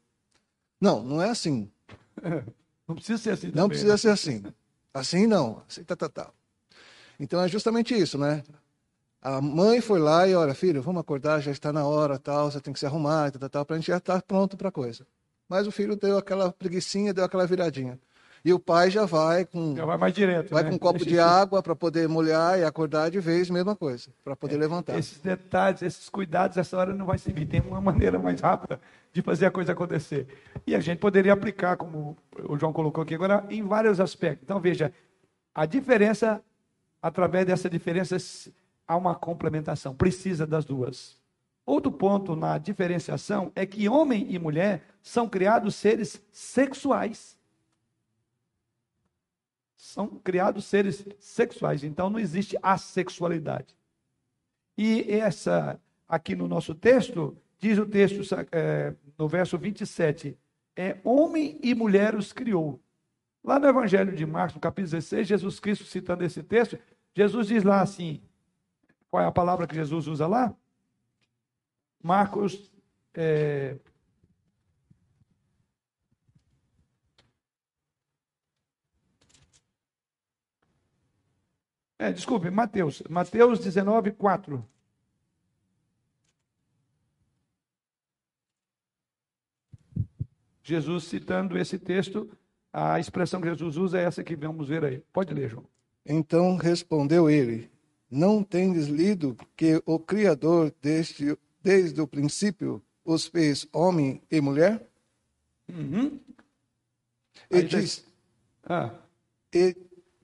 Não, não é assim. Não precisa ser assim. Não também, precisa né? ser assim. Assim não. Assim, tá, tá, tá. Então é justamente isso, né? A mãe foi lá e, olha, filho, vamos acordar, já está na hora, tal, você tem que se arrumar, tal, tal, para a gente já estar tá pronto para a coisa. Mas o filho deu aquela preguiçinha, deu aquela viradinha. E o pai já vai com. Já vai mais direto. Vai né? com um copo de água para poder molhar e acordar de vez, mesma coisa, para poder é, levantar. Esses detalhes, esses cuidados, essa hora não vai servir. Tem uma maneira mais rápida de fazer a coisa acontecer. E a gente poderia aplicar, como o João colocou aqui agora, em vários aspectos. Então, veja, a diferença, através dessa diferença, há uma complementação, precisa das duas. Outro ponto na diferenciação é que homem e mulher são criados seres sexuais. São criados seres sexuais, então não existe assexualidade. E essa, aqui no nosso texto, diz o texto é, no verso 27, é homem e mulher os criou. Lá no Evangelho de Marcos, no capítulo 16, Jesus Cristo citando esse texto, Jesus diz lá assim: qual é a palavra que Jesus usa lá? Marcos. É... É, desculpe, Mateus. Mateus 19, 4. Jesus citando esse texto, a expressão que Jesus usa é essa que vamos ver aí. Pode ler, João. Então respondeu ele: Não tendes lido que o Criador deste, desde o princípio os fez homem e mulher? Uhum. E, já- diz, Ah, e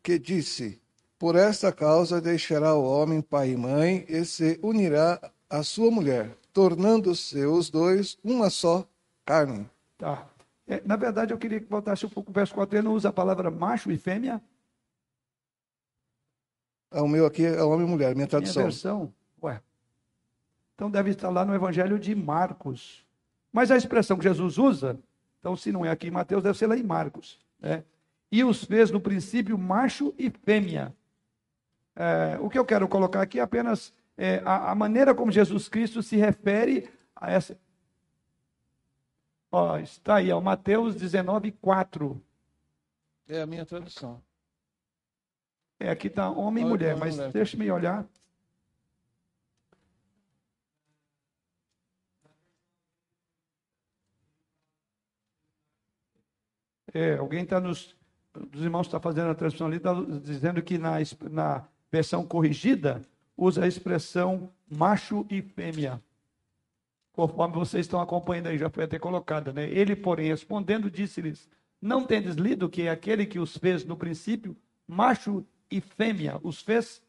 que disse: Por esta causa deixará o homem pai e mãe e se unirá à sua mulher, tornando-se os dois uma só carne. tá. É, na verdade, eu queria que voltasse um pouco o verso 4. Ele não usa a palavra macho e fêmea? Ah, O meu aqui é homem e mulher, minha Minha tradução. versão. Ué. Então deve estar lá no Evangelho de Marcos. Mas a expressão que Jesus usa, então se não é aqui em Mateus, deve ser lá em Marcos. né? E os fez no princípio macho e fêmea. É, o que eu quero colocar aqui é apenas é, a, a maneira como Jesus Cristo se refere a essa. Ó, está aí, ó, Mateus 19, 4. É a minha tradução. É, aqui está homem e mulher, mas deixe-me olhar. É, alguém está nos. Dos irmãos está fazendo a tradução ali, está dizendo que na, na versão corrigida usa a expressão macho e fêmea. Conforme vocês estão acompanhando aí, já foi até colocada, né? Ele, porém, respondendo, disse-lhes: Não tendes lido que é aquele que os fez no princípio, macho e fêmea, os fez?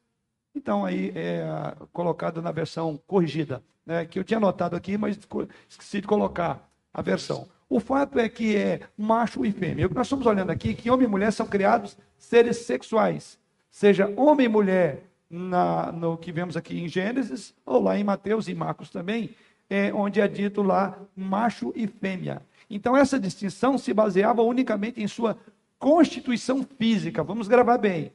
Então, aí é colocado na versão corrigida, né? Que eu tinha anotado aqui, mas esqueci de colocar a versão. O fato é que é macho e fêmea. O que nós estamos olhando aqui é que homem e mulher são criados seres sexuais, seja homem e mulher na, no que vemos aqui em Gênesis, ou lá em Mateus e Marcos também, é, onde é dito lá macho e fêmea. Então, essa distinção se baseava unicamente em sua constituição física. Vamos gravar bem.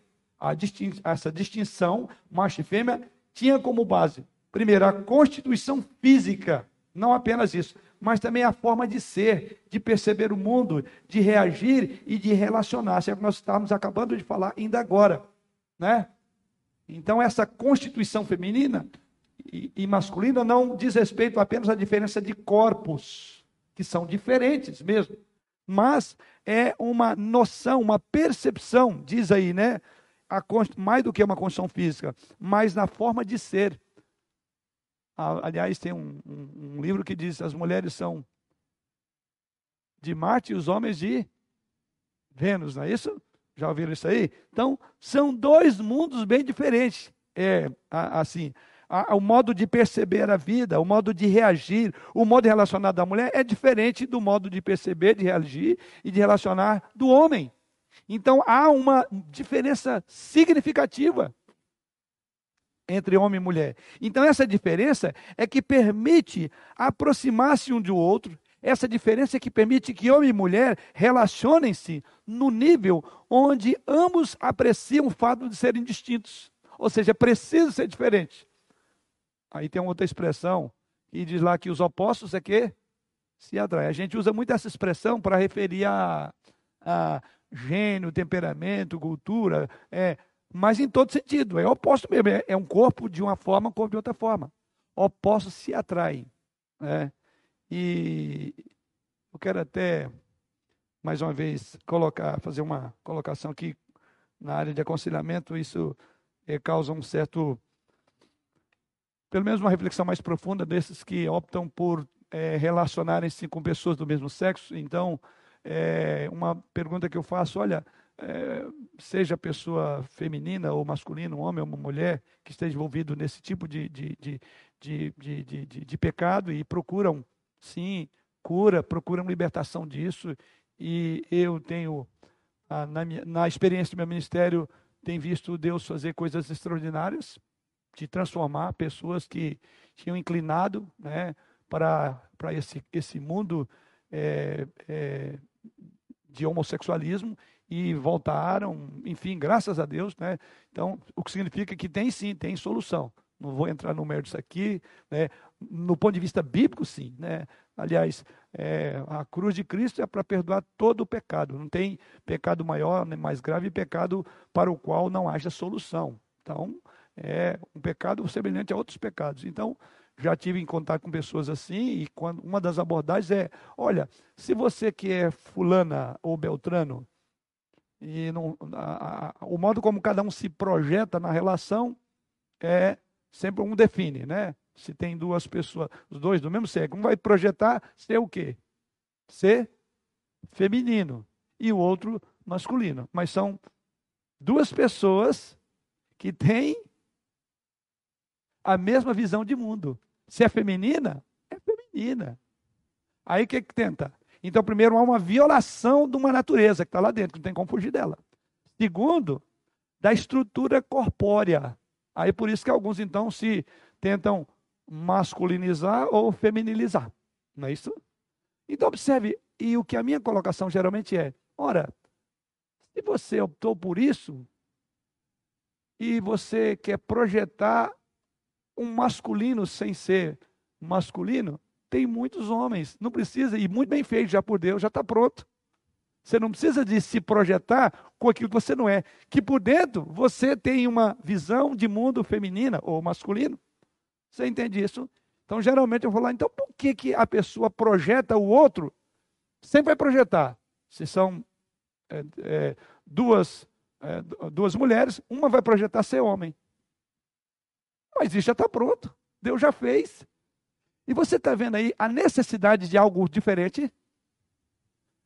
Distin- essa distinção, macho e fêmea, tinha como base, primeiro, a constituição física, não apenas isso, mas também a forma de ser, de perceber o mundo, de reagir e de relacionar-se. É o que nós estávamos acabando de falar ainda agora, né? Então, essa constituição feminina e, e masculina não diz respeito apenas à diferença de corpos, que são diferentes mesmo, mas é uma noção, uma percepção, diz aí, né? A, mais do que uma condição física, mas na forma de ser. Aliás, tem um, um- um livro que diz as mulheres são de Marte e os homens de Vênus, não é isso? Já ouviram isso aí? Então, são dois mundos bem diferentes. É assim, o modo de perceber a vida, o modo de reagir, o modo de relacionar da mulher é diferente do modo de perceber, de reagir e de relacionar do homem. Então, há uma diferença significativa entre homem e mulher. Então, essa diferença é que permite aproximar-se um do outro. Essa diferença é que permite que homem e mulher relacionem-se no nível onde ambos apreciam o fato de serem distintos. Ou seja, precisa ser diferente. Aí tem uma outra expressão que diz lá que os opostos é que se atraem. A gente usa muito essa expressão para referir a, a gênio, temperamento, cultura, é, mas em todo sentido, é oposto mesmo, é, é um corpo de uma forma, um corpo de outra forma. Opostos se atraem. né? E eu quero até, mais uma vez, colocar, fazer uma colocação aqui na área de aconselhamento, isso eh, causa um certo, pelo menos uma reflexão mais profunda desses que optam por eh, relacionarem-se com pessoas do mesmo sexo. Então, eh, uma pergunta que eu faço, olha, eh, seja pessoa feminina ou masculina, um homem ou uma mulher que esteja envolvido nesse tipo de, de, de, de, de, de- de pecado e procuram, sim, cura, procuram libertação disso. E eu tenho, ah, na, minha, na experiência do meu ministério, tenho visto Deus fazer coisas extraordinárias, de transformar pessoas que tinham inclinado né, para, para esse, esse mundo eh, eh, de homossexualismo e voltaram, enfim, graças a Deus, né? Então, o que significa que tem sim, tem solução. Não vou entrar no mérito disso aqui, né? No ponto de vista bíblico, sim, né? Aliás, é, a cruz de Cristo é para perdoar todo o pecado. Não tem pecado maior, nem mais grave, pecado para o qual não haja solução. Então, é um pecado semelhante a outros pecados. Então, já tive em contato com pessoas assim, e quando, uma das abordagens é: olha, se você que é fulana ou beltrano, e não, a, a, o modo como cada um se projeta na relação é sempre um define, né? Se tem duas pessoas, os dois do mesmo sexo, um vai projetar ser o quê? Ser feminino e o outro masculino. Mas são duas pessoas que têm a mesma visão de mundo. Se é feminina, é feminina. Aí o que, que tenta? Então, primeiro, há uma violação de uma natureza que está lá dentro, não tem como fugir dela. Segundo, da estrutura corpórea. Aí por isso que alguns, então, se tentam masculinizar ou feminilizar. Não é isso? Então, observe, e o que a minha colocação geralmente é: ora, se você optou por isso, e você quer projetar um masculino sem ser masculino, tem muitos homens, não precisa, e muito bem feito já por Deus, já está pronto. Você não precisa de se projetar com aquilo que você não é. Que por dentro você tem uma visão de mundo feminina ou masculino. Você entende isso? Então, geralmente eu vou lá, então por que, que a pessoa projeta o outro? Sempre vai projetar. Se são é, é, duas, é, duas mulheres, uma vai projetar ser homem. Mas isso já está pronto. Deus já fez. E você está vendo aí a necessidade de algo diferente?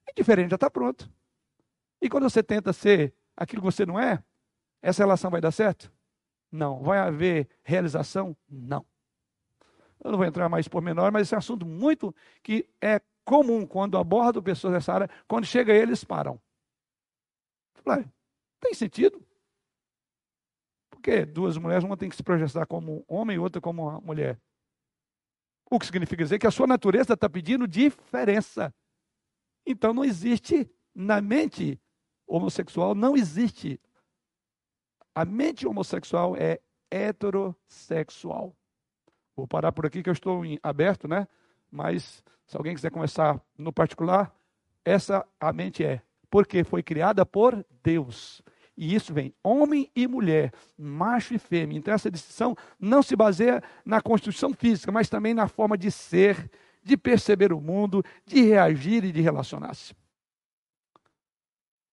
E diferente já está pronto. E quando você tenta ser aquilo que você não é, essa relação vai dar certo? Não. Vai haver realização? Não. Eu não vou entrar mais por menor, mas esse é um assunto muito que é comum quando abordo pessoas nessa área, quando chega eles param. Falei, tem sentido? Porque duas mulheres, uma tem que se projetar como homem e outra como mulher. O que significa dizer que a sua natureza está pedindo diferença. Então não existe na mente homossexual, não existe. A mente homossexual é heterossexual. Vou parar por aqui que eu estou em aberto, né? Mas se alguém quiser começar no particular, essa a mente é. Porque foi criada por Deus. E isso vem homem e mulher, macho e fêmea. Então essa distinção não se baseia na constituição física, mas também na forma de ser, de perceber o mundo, de reagir e de relacionar-se.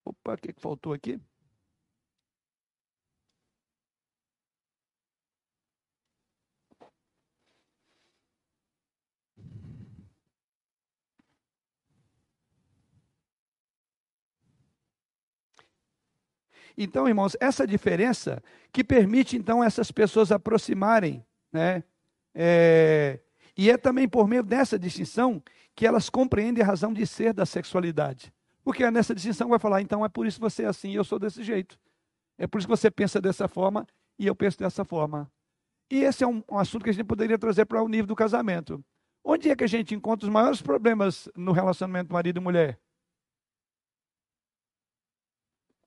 Opa, o que faltou aqui? Então, irmãos, essa diferença que permite então essas pessoas aproximarem, né? É, e é também por meio dessa distinção que elas compreendem a razão de ser da sexualidade. Porque é nessa distinção vai falar, então é por isso que você é assim e eu sou desse jeito. É por isso que você pensa dessa forma e eu penso dessa forma. E esse é um, um assunto que a gente poderia trazer para o nível do casamento. Onde é que a gente encontra os maiores problemas no relacionamento marido e mulher?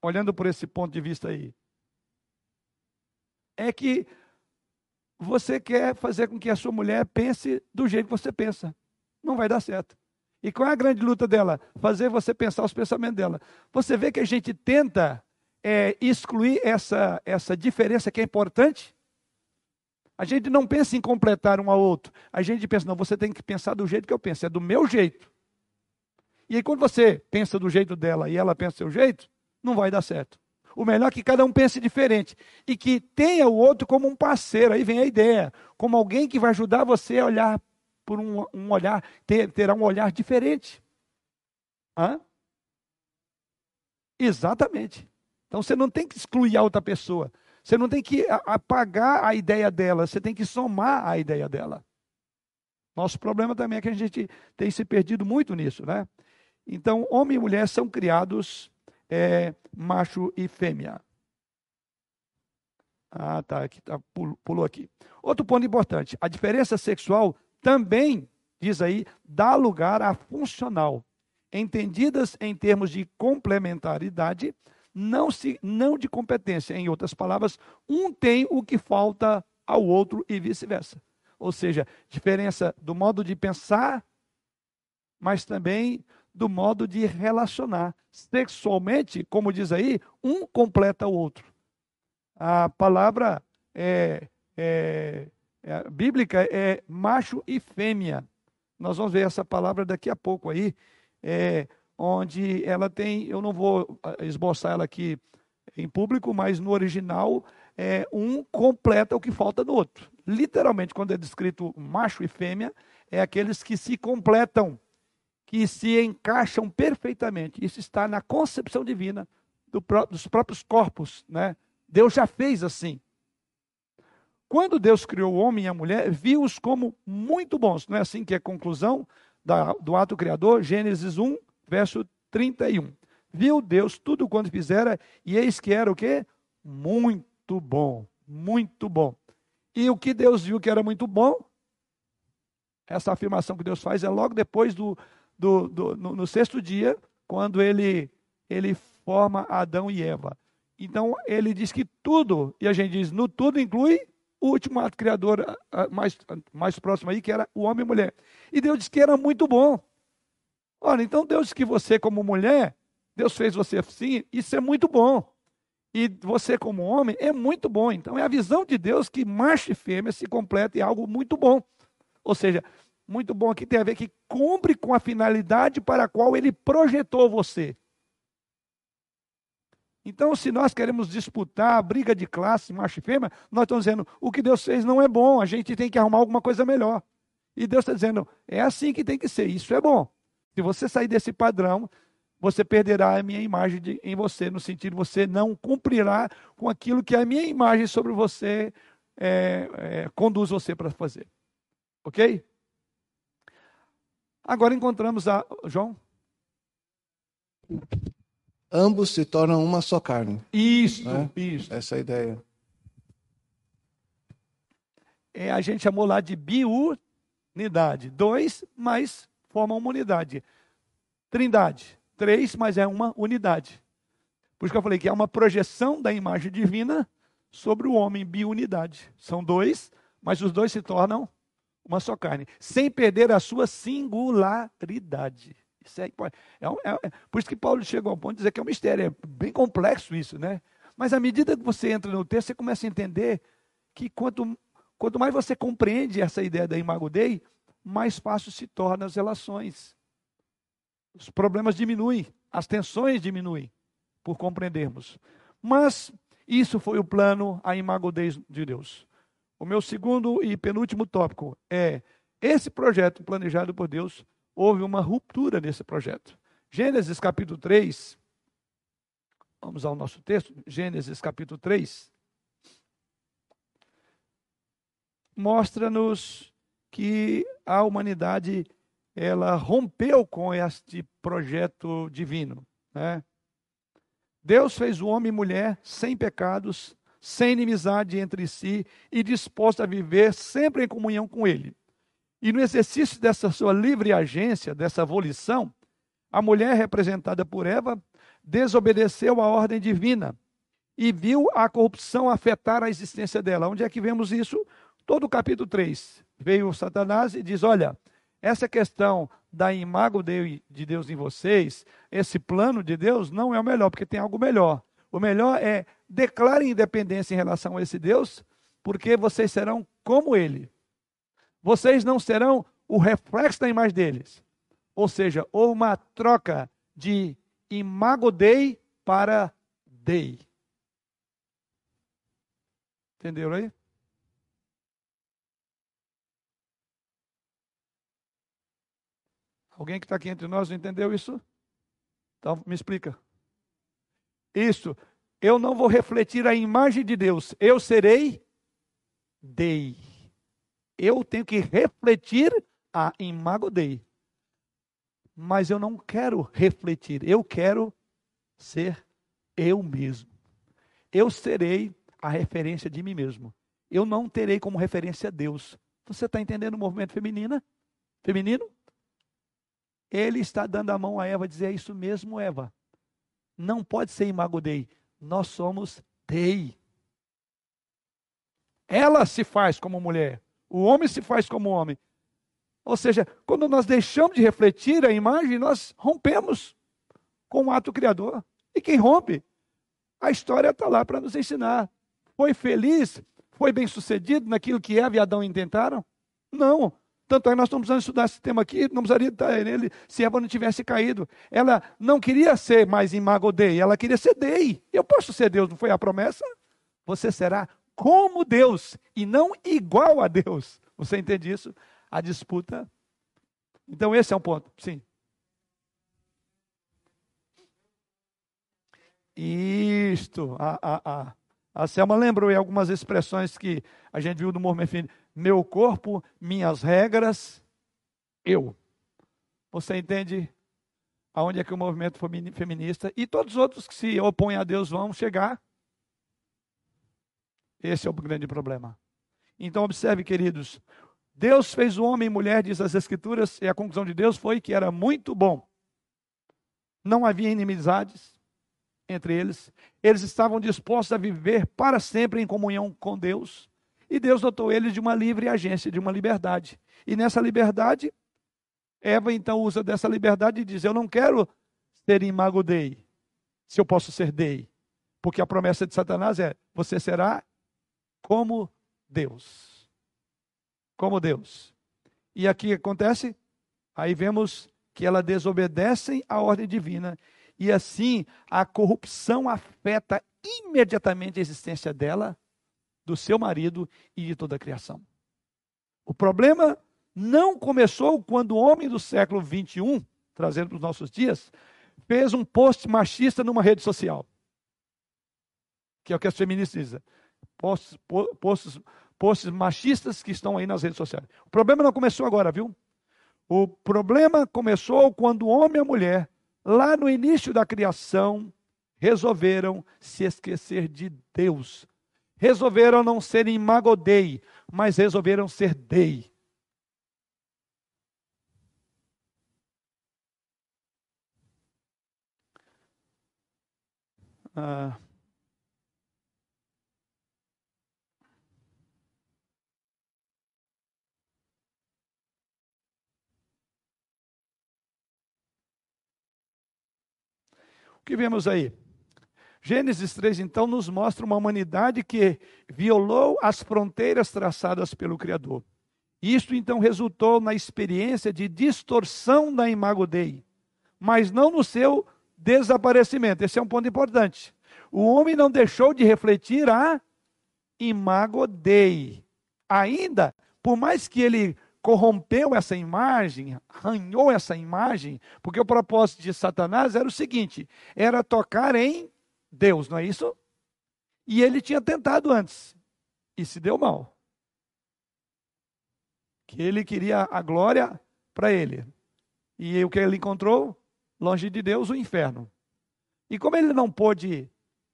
olhando por esse ponto de vista aí, é que você quer fazer com que a sua mulher pense do jeito que você pensa. Não vai dar certo. E qual é a grande luta dela? Fazer você pensar os pensamentos dela. Você vê que a gente tenta é, excluir essa, essa diferença que é importante. A gente não pensa em completar um ao outro. A gente pensa, não, você tem que pensar do jeito que eu penso, é do meu jeito. E aí, quando você pensa do jeito dela e ela pensa do seu jeito, não vai dar certo. O melhor é que cada um pense diferente e que tenha o outro como um parceiro. Aí vem a ideia, como alguém que vai ajudar você a olhar por um, um olhar, ter, terá um olhar diferente. Hã? Exatamente. Então você não tem que excluir a outra pessoa. Você não tem que apagar a ideia dela, você tem que somar a ideia dela. Nosso problema também é que a gente tem se perdido muito nisso, né? Então, homem e mulher são criados é macho e fêmea. Ah, tá, aqui, tá, pulou aqui. Outro ponto importante: a diferença sexual também, diz aí, dá lugar à funcional, entendidas em termos de complementaridade, não, se, não de competência. Em outras palavras, um tem o que falta ao outro e vice-versa. Ou seja, diferença do modo de pensar, mas também do modo de relacionar. Sexualmente, como diz aí, um completa o outro. A palavra é, é é, bíblica é macho e fêmea. Nós vamos ver essa palavra daqui a pouco aí, é, onde ela tem, eu não vou ah, esboçar ela aqui em público, mas no original é, um completa o que falta do outro. Literalmente, quando é descrito macho e fêmea, é aqueles que se completam, que se encaixam perfeitamente. Isso está na concepção divina do, dos próprios corpos, né? Deus já fez assim. Quando Deus criou o homem e a mulher, viu-os como muito bons. Não é assim que é a conclusão da, do ato criador? Gênesis 1, verso 31. Viu Deus tudo quanto fizera, e eis que era o quê? Muito bom, muito bom. E o que Deus viu que era muito bom, essa afirmação que Deus faz é logo depois do, do, do no, no sexto dia, quando ele, ele forma Adão e Eva. Então ele diz que tudo, e a gente diz, no tudo inclui o último ato criador mais, mais próximo aí, que era o homem e mulher. E Deus disse que era muito bom. Olha, então Deus disse que você, como mulher, Deus fez você assim, isso é muito bom. E você, como homem, é muito bom. Então, é a visão de Deus que macho e fêmea se completam em algo muito bom. Ou seja, muito bom aqui tem a ver que cumpre com a finalidade para a qual ele projetou você. Então, se nós queremos disputar a briga de classe, macho e fêmea, nós estamos dizendo, o que Deus fez não é bom, a gente tem que arrumar alguma coisa melhor. E Deus está dizendo, é assim que tem que ser, isso é bom. Se você sair desse padrão, você perderá a minha imagem de, em você, no sentido você não cumprirá com aquilo que a minha imagem sobre você é, é, conduz você para fazer. Ok? Agora encontramos a. João? ambos se tornam uma só carne. Isso, né? isso. Essa é a ideia. É, a gente chamou lá de biunidade. Dois, mas formam uma unidade. Trindade. Três, mas é uma unidade. Por isso que eu falei que é uma projeção da imagem divina sobre o homem, biunidade. São dois, mas os dois se tornam uma só carne, sem perder a sua singularidade. Isso é, é, é, é, por isso que Paulo chegou ao ponto de dizer que é um mistério, é bem complexo isso, né? Mas à medida que você entra no texto, você começa a entender que quanto, quanto mais você compreende essa ideia da Imago Dei, mais fácil se tornam as relações. Os problemas diminuem, as tensões diminuem, por compreendermos. Mas isso foi o plano, a Imago Dei de Deus. O meu segundo e penúltimo tópico é esse projeto planejado por Deus houve uma ruptura nesse projeto. Gênesis capítulo 3, vamos ao nosso texto, Gênesis capítulo 3, mostra-nos que a humanidade ela rompeu com este projeto divino, né? Deus fez o homem e mulher sem pecados, sem inimizade entre si e disposto a viver sempre em comunhão com ele. E no exercício dessa sua livre agência, dessa volição, a mulher representada por Eva desobedeceu à ordem divina e viu a corrupção afetar a existência dela. Onde é que vemos isso? Todo o capítulo 3. Veio Satanás e diz: Olha, essa questão da imago de Deus em vocês, esse plano de Deus não é o melhor, porque tem algo melhor. O melhor é declarem independência em relação a esse Deus, porque vocês serão como ele vocês não serão o reflexo da imagem deles. Ou seja, ou uma troca de imago Dei para Dei. Entenderam aí? Alguém que está aqui entre nós não entendeu isso? Então me explica. Isso, eu não vou refletir a imagem de Deus, eu serei Dei eu tenho que refletir a imago Dei. Mas eu não quero refletir, eu quero ser eu mesmo. Eu serei a referência de mim mesmo. Eu não terei como referência Deus. Você está entendendo o movimento feminino? Feminino? Ele está dando a mão a Eva, dizer: é isso mesmo, Eva. Não pode ser imago Dei. Nós somos Dei. Ela se faz como mulher. O homem se faz como homem. Ou seja, quando nós deixamos de refletir a imagem, nós rompemos com o ato criador. E quem rompe? A história está lá para nos ensinar. Foi feliz, foi bem sucedido naquilo que Eva e Adão intentaram? Não. Tanto é que nós estamos precisando estudar esse tema aqui, não precisaria estar nele se Eva não tivesse caído. Ela não queria ser mais imago Dei, ela queria ser Dei. Eu posso ser Deus, não foi a promessa? Você será como Deus e não igual a Deus. Você entende isso? A disputa. Então, esse é um ponto. Sim. Isto. A, a, a, a Selma lembrou aí algumas expressões que a gente viu movimento feminino. Meu corpo, minhas regras, eu. Você entende aonde é que o movimento feminista e todos os outros que se opõem a Deus vão chegar? Esse é o grande problema. Então, observe, queridos, Deus fez o homem e mulher, diz as Escrituras, e a conclusão de Deus foi que era muito bom. Não havia inimizades entre eles, eles estavam dispostos a viver para sempre em comunhão com Deus, e Deus dotou eles de uma livre agência, de uma liberdade. E nessa liberdade, Eva então usa dessa liberdade e diz: Eu não quero ser imago Dei, se eu posso ser Dei. Porque a promessa de Satanás é: Você será como Deus. Como Deus. E aqui acontece, aí vemos que elas desobedecem à ordem divina e assim a corrupção afeta imediatamente a existência dela, do seu marido e de toda a criação. O problema não começou quando o homem do século 21, trazendo para os nossos dias, fez um post machista numa rede social. Que é o que as feministas dizem posts, posts, machistas que estão aí nas redes sociais. O problema não começou agora, viu? O problema começou quando o homem e a mulher, lá no início da criação, resolveram se esquecer de Deus. Resolveram não ser imagodei, mas resolveram ser dei. Ah, O que vemos aí? Gênesis 3, então, nos mostra uma humanidade que violou as fronteiras traçadas pelo Criador. Isto, então, resultou na experiência de distorção da imago Dei, mas não no seu desaparecimento. Esse é um ponto importante. O homem não deixou de refletir a imago Dei. Ainda, por mais que ele corrompeu essa imagem, arranhou essa imagem, porque o propósito de Satanás era o seguinte: era tocar em Deus, não é isso? E ele tinha tentado antes e se deu mal. Que ele queria a glória para ele. E o que ele encontrou? Longe de Deus, o inferno. E como ele não pôde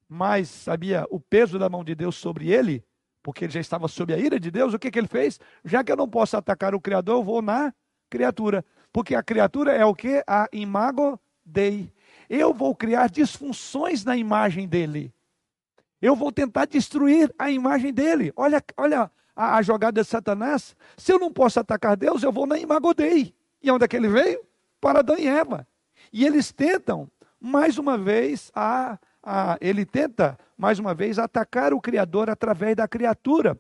mais, sabia, o peso da mão de Deus sobre ele, porque ele já estava sob a ira de Deus, o que, que ele fez? Já que eu não posso atacar o Criador, eu vou na criatura. Porque a criatura é o que? A imago dei. Eu vou criar disfunções na imagem dele. Eu vou tentar destruir a imagem dele. Olha, olha a, a jogada de Satanás. Se eu não posso atacar Deus, eu vou na imago dei. E onde é que ele veio? Para Adão e Eva. E eles tentam, mais uma vez, a, a, ele tenta mais uma vez, atacar o Criador através da criatura.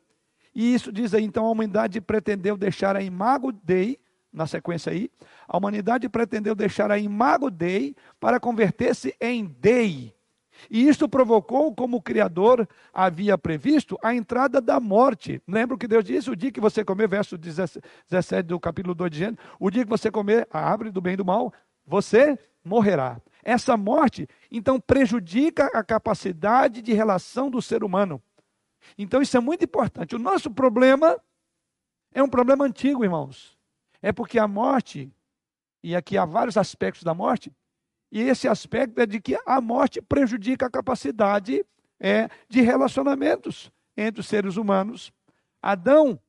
E isso diz aí, então, a humanidade pretendeu deixar a imago Dei, na sequência aí, a humanidade pretendeu deixar a imago Dei para converter-se em Dei. E isto provocou, como o Criador havia previsto, a entrada da morte. Lembra o que Deus disse? O dia que você comer, verso 17 do capítulo 2 de Gênesis, o dia que você comer a árvore do bem e do mal, você morrerá. Essa morte, então, prejudica a capacidade de relação do ser humano. Então, isso é muito importante. O nosso problema é um problema antigo, irmãos. É porque a morte, e aqui há vários aspectos da morte, e esse aspecto é de que a morte prejudica a capacidade é, de relacionamentos entre os seres humanos. Adão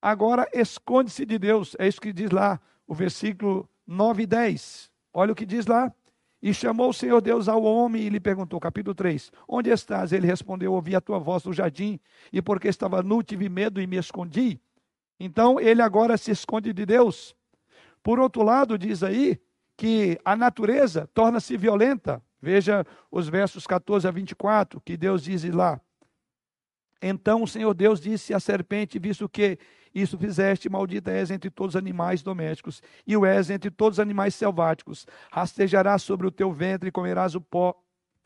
agora esconde-se de Deus. É isso que diz lá o versículo 9 e 10. Olha o que diz lá. E chamou o Senhor Deus ao homem e lhe perguntou, capítulo 3, onde estás? Ele respondeu, ouvi a tua voz no jardim, e porque estava nu, tive medo e me escondi. Então, ele agora se esconde de Deus. Por outro lado, diz aí que a natureza torna-se violenta. Veja os versos 14 a 24, que Deus diz lá. Então o Senhor Deus disse à serpente: Visto que isso fizeste, maldita és entre todos os animais domésticos, e o és entre todos os animais selváticos. Rastejarás sobre o teu ventre e comerás o pó,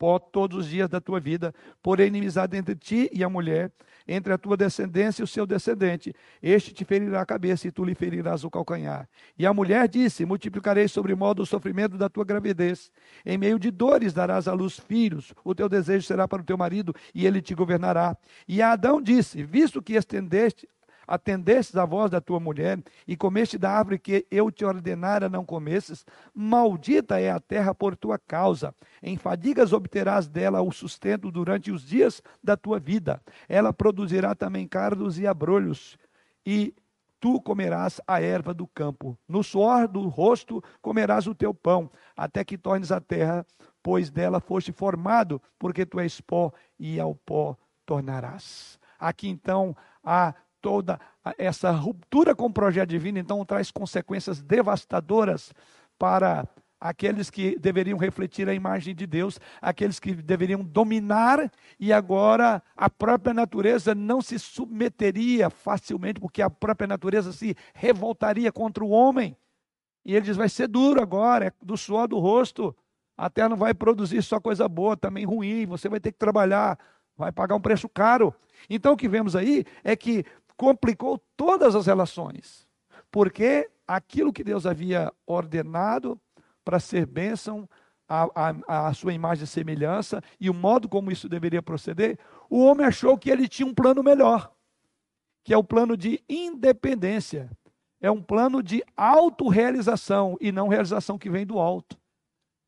pó todos os dias da tua vida. Porém, inimizade entre ti e a mulher, entre a tua descendência e o seu descendente. Este te ferirá a cabeça e tu lhe ferirás o calcanhar. E a mulher disse: Multiplicarei sobre modo o sofrimento da tua gravidez. Em meio de dores darás à luz filhos. O teu desejo será para o teu marido e ele te governará. E Adão disse: Visto que estendeste atendestes à voz da tua mulher e comeste da árvore que eu te ordenara não comesses, maldita é a terra por tua causa. Em fadigas obterás dela o sustento durante os dias da tua vida. Ela produzirá também cardos e abrolhos, e tu comerás a erva do campo. No suor do rosto comerás o teu pão, até que tornes a terra, pois dela foste formado, porque tu és pó, e ao pó tornarás. Aqui então há toda essa ruptura com o projeto divino, então, traz consequências devastadoras para aqueles que deveriam refletir a imagem de Deus, aqueles que deveriam dominar, e agora a própria natureza não se submeteria facilmente, porque a própria natureza se revoltaria contra o homem. E ele diz: vai ser duro agora, é do suor do rosto. A terra não vai produzir só coisa boa, também ruim. Você vai ter que trabalhar, vai pagar um preço caro. Então o que vemos aí é que complicou todas as relações, porque aquilo que Deus havia ordenado para ser bênção, a, a, a, sua imagem e semelhança e o modo como isso deveria proceder, o homem achou que ele tinha um plano melhor, que é o plano de independência. É um plano de autorrealização e não realização que vem do alto.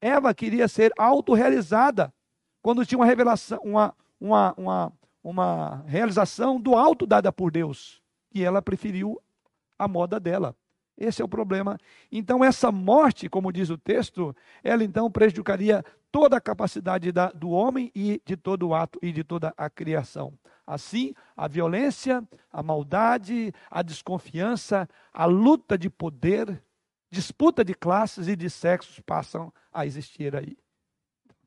Eva queria ser autorrealizada quando tinha uma revelação, uma, uma, uma, uma realização do alto dada por Deus. E ela preferiu a moda dela. Esse é o problema. Então, essa morte, como diz o texto, ela então prejudicaria toda a capacidade da, do homem e de todo o ato e de toda a criação. Assim, a violência, a maldade, a desconfiança, a luta de poder, disputa de classes e de sexos passam a existir aí.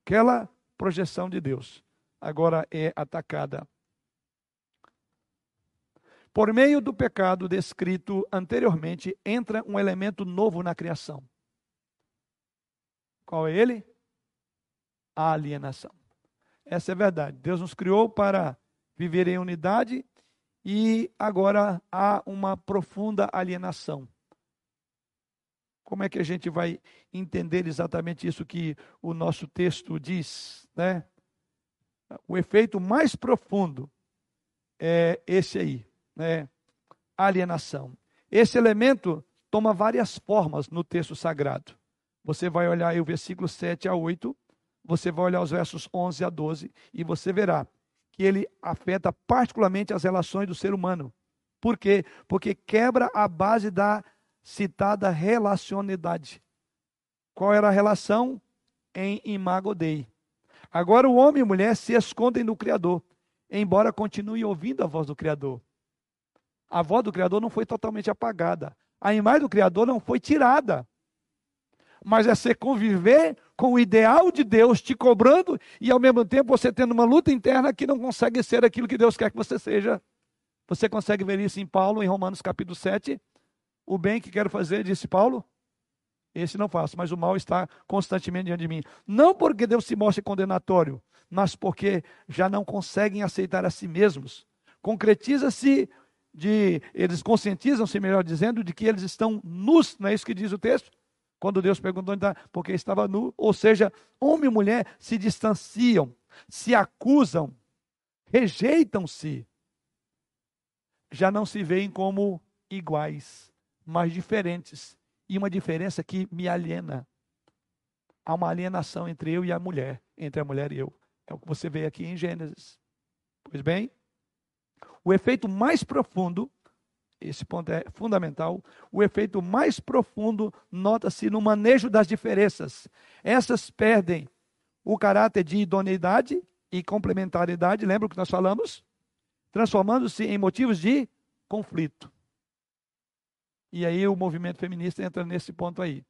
Aquela projeção de Deus agora é atacada. Por meio do pecado descrito anteriormente, entra um elemento novo na criação. Qual é ele? A alienação. Essa é a verdade. Deus nos criou para viver em unidade e agora há uma profunda alienação. Como é que a gente vai entender exatamente isso que o nosso texto diz, né? O efeito mais profundo é esse aí, né? Alienação. Esse elemento toma várias formas no texto sagrado. Você vai olhar aí o versículo 7 a 8, você vai olhar os versos 11 a 12 e você verá que ele afeta particularmente as relações do ser humano. Por quê? Porque quebra a base da citada relacionalidade. Qual era a relação? Em imago Dei. Agora o homem e a mulher se escondem do Criador, embora continue ouvindo a voz do Criador. A voz do Criador não foi totalmente apagada. A imagem do Criador não foi tirada. Mas é você conviver com o ideal de Deus te cobrando e ao mesmo tempo você tendo uma luta interna que não consegue ser aquilo que Deus quer que você seja. Você consegue ver isso em Paulo, em Romanos capítulo 7. O bem que quero fazer, disse Paulo, esse não faço, mas o mal está constantemente diante de mim. Não porque Deus se mostre condenatório, mas porque já não conseguem aceitar a si mesmos. Concretiza-se de, eles conscientizam-se, melhor dizendo, de que eles estão nus, não é isso que diz o texto? Quando Deus perguntou, então, porque estava nu, ou seja, homem e mulher se distanciam, se acusam, rejeitam-se, já não se veem como iguais, mas diferentes e uma diferença que me aliena. Há uma alienação entre eu e a mulher, entre a mulher e eu. É o que você vê aqui em Gênesis. Pois bem, o efeito mais profundo, esse ponto é fundamental, o efeito mais profundo nota-se no manejo das diferenças. Essas perdem o caráter de idoneidade e complementariedade, lembra o que nós falamos? Transformando-se em motivos de conflito. E aí o movimento feminista entra nesse ponto aí.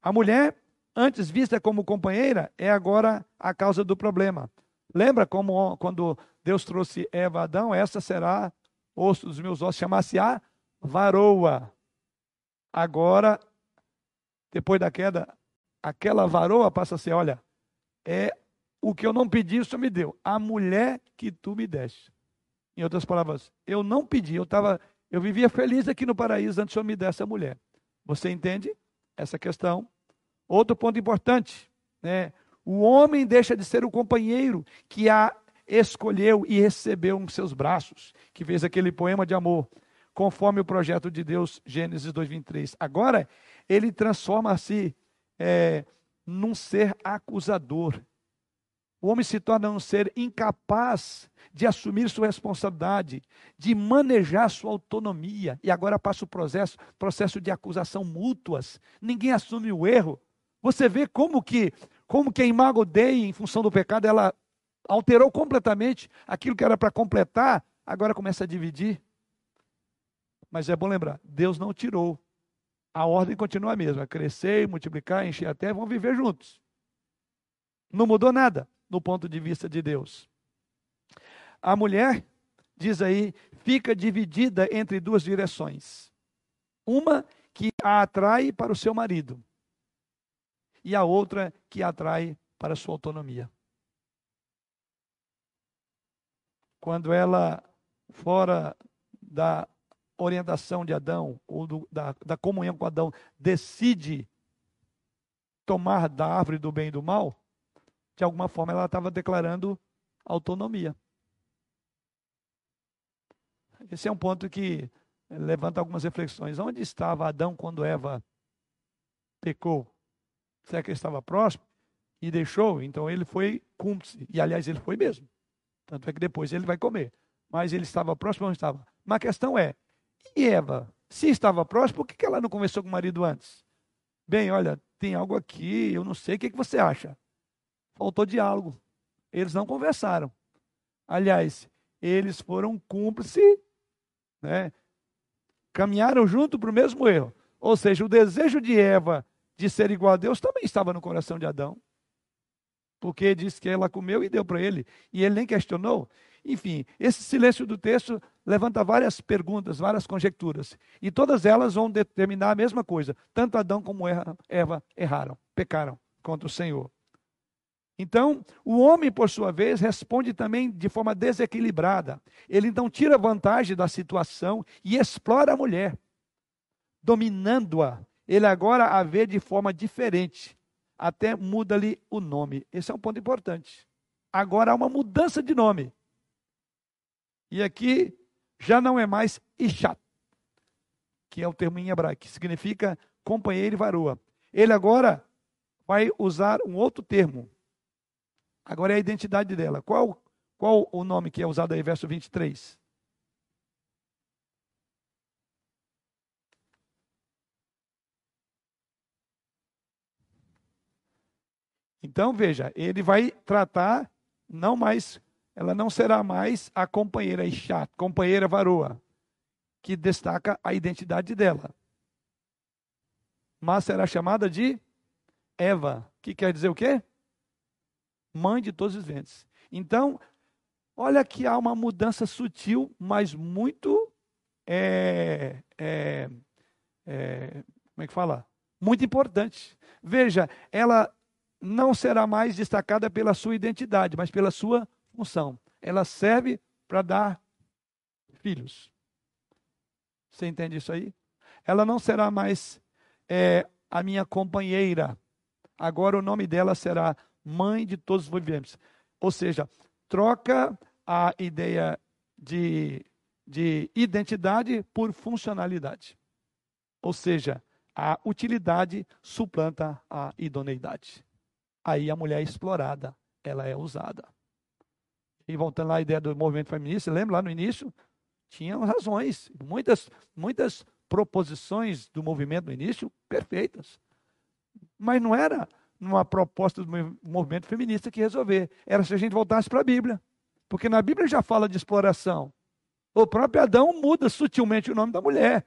A mulher, antes vista como companheira, é agora a causa do problema. Lembra como quando Deus trouxe Eva a Adão? Essa será osso dos meus ossos, chamasse a varoa. Agora, depois da queda, aquela varoa passa a ser: olha, é o que eu não pedi, o Senhor me deu. A mulher que tu me deste. Em outras palavras, eu não pedi, eu estava, eu vivia feliz aqui no paraíso antes o Senhor me desse a mulher. Você entende essa questão? Outro ponto importante, né? O homem deixa de ser o companheiro que a escolheu e recebeu em seus braços, que fez aquele poema de amor, conforme o projeto de Deus, Gênesis 2:23. Agora ele transforma-se é, num ser acusador. O homem se torna um ser incapaz de assumir sua responsabilidade, de manejar sua autonomia. E agora passa o processo, processo de acusação mútuas. Ninguém assume o erro. Você vê como que, como que a imago Dei, em função do pecado, ela alterou completamente aquilo que era para completar, agora começa a dividir. Mas é bom lembrar, Deus não tirou. A ordem continua a mesma: crescer, multiplicar, encher a terra, vão viver juntos. Não mudou nada no ponto de vista de Deus. A mulher, diz aí, fica dividida entre duas direções. Uma que a atrai para o seu marido, e a outra que a atrai para a sua autonomia. Quando ela, fora da orientação de Adão, ou do, da, da comunhão com Adão, decide tomar da árvore do bem e do mal, de alguma forma ela estava declarando autonomia. Esse é um ponto que levanta algumas reflexões. Onde estava Adão quando Eva pecou? Será que ele estava próximo e deixou? Então ele foi cúmplice. E aliás, ele foi mesmo. Tanto é que depois ele vai comer. Mas ele estava próximo ou não estava? Mas a questão é: e Eva? Se estava próximo, por que ela não conversou com o marido antes? Bem, olha, tem algo aqui, eu não sei, o que você acha? Faltou diálogo. Eles não conversaram. Aliás, eles foram cúmplices, né? caminharam junto para o mesmo erro. Ou seja, o desejo de Eva de ser igual a Deus também estava no coração de Adão. Porque disse que ela comeu e deu para ele. E ele nem questionou. Enfim, esse silêncio do texto levanta várias perguntas, várias conjecturas. E todas elas vão determinar a mesma coisa. Tanto Adão como Eva erraram, pecaram contra o Senhor. Então, o homem, por sua vez, responde também de forma desequilibrada. Ele então tira vantagem da situação e explora a mulher, dominando-a. Ele agora a vê de forma diferente, até muda-lhe o nome. Esse é um ponto importante. Agora há uma mudança de nome. E aqui já não é mais Ishat, que é o termo em hebraico, que significa companheiro e varoa. Ele agora vai usar um outro termo, Agora é a identidade dela. Qual, qual o nome que é usado aí, verso 23? Então, veja, ele vai tratar, não mais, ela não será mais a companheira Ishat, companheira varoa, que destaca a identidade dela. Mas será chamada de Eva, que quer dizer o quê? Mãe de todos os ventos. Então, olha que há uma mudança sutil, mas muito. É, é, é, como é que fala? Muito importante. Veja, ela não será mais destacada pela sua identidade, mas pela sua função. Ela serve para dar filhos. Você entende isso aí? Ela não será mais é, a minha companheira. Agora o nome dela será mãe de todos os viventes. Ou seja, troca a ideia de, de identidade por funcionalidade. Ou seja, a utilidade suplanta a idoneidade. Aí a mulher é explorada, ela é usada. E voltando à ideia do movimento feminista, lembra lá no início? Tinham razões, muitas, muitas proposições do movimento no início perfeitas. Mas não era numa proposta do movimento feminista que resolver. Era se a gente voltasse para a Bíblia. Porque na Bíblia já fala de exploração. O próprio Adão muda sutilmente o nome da mulher,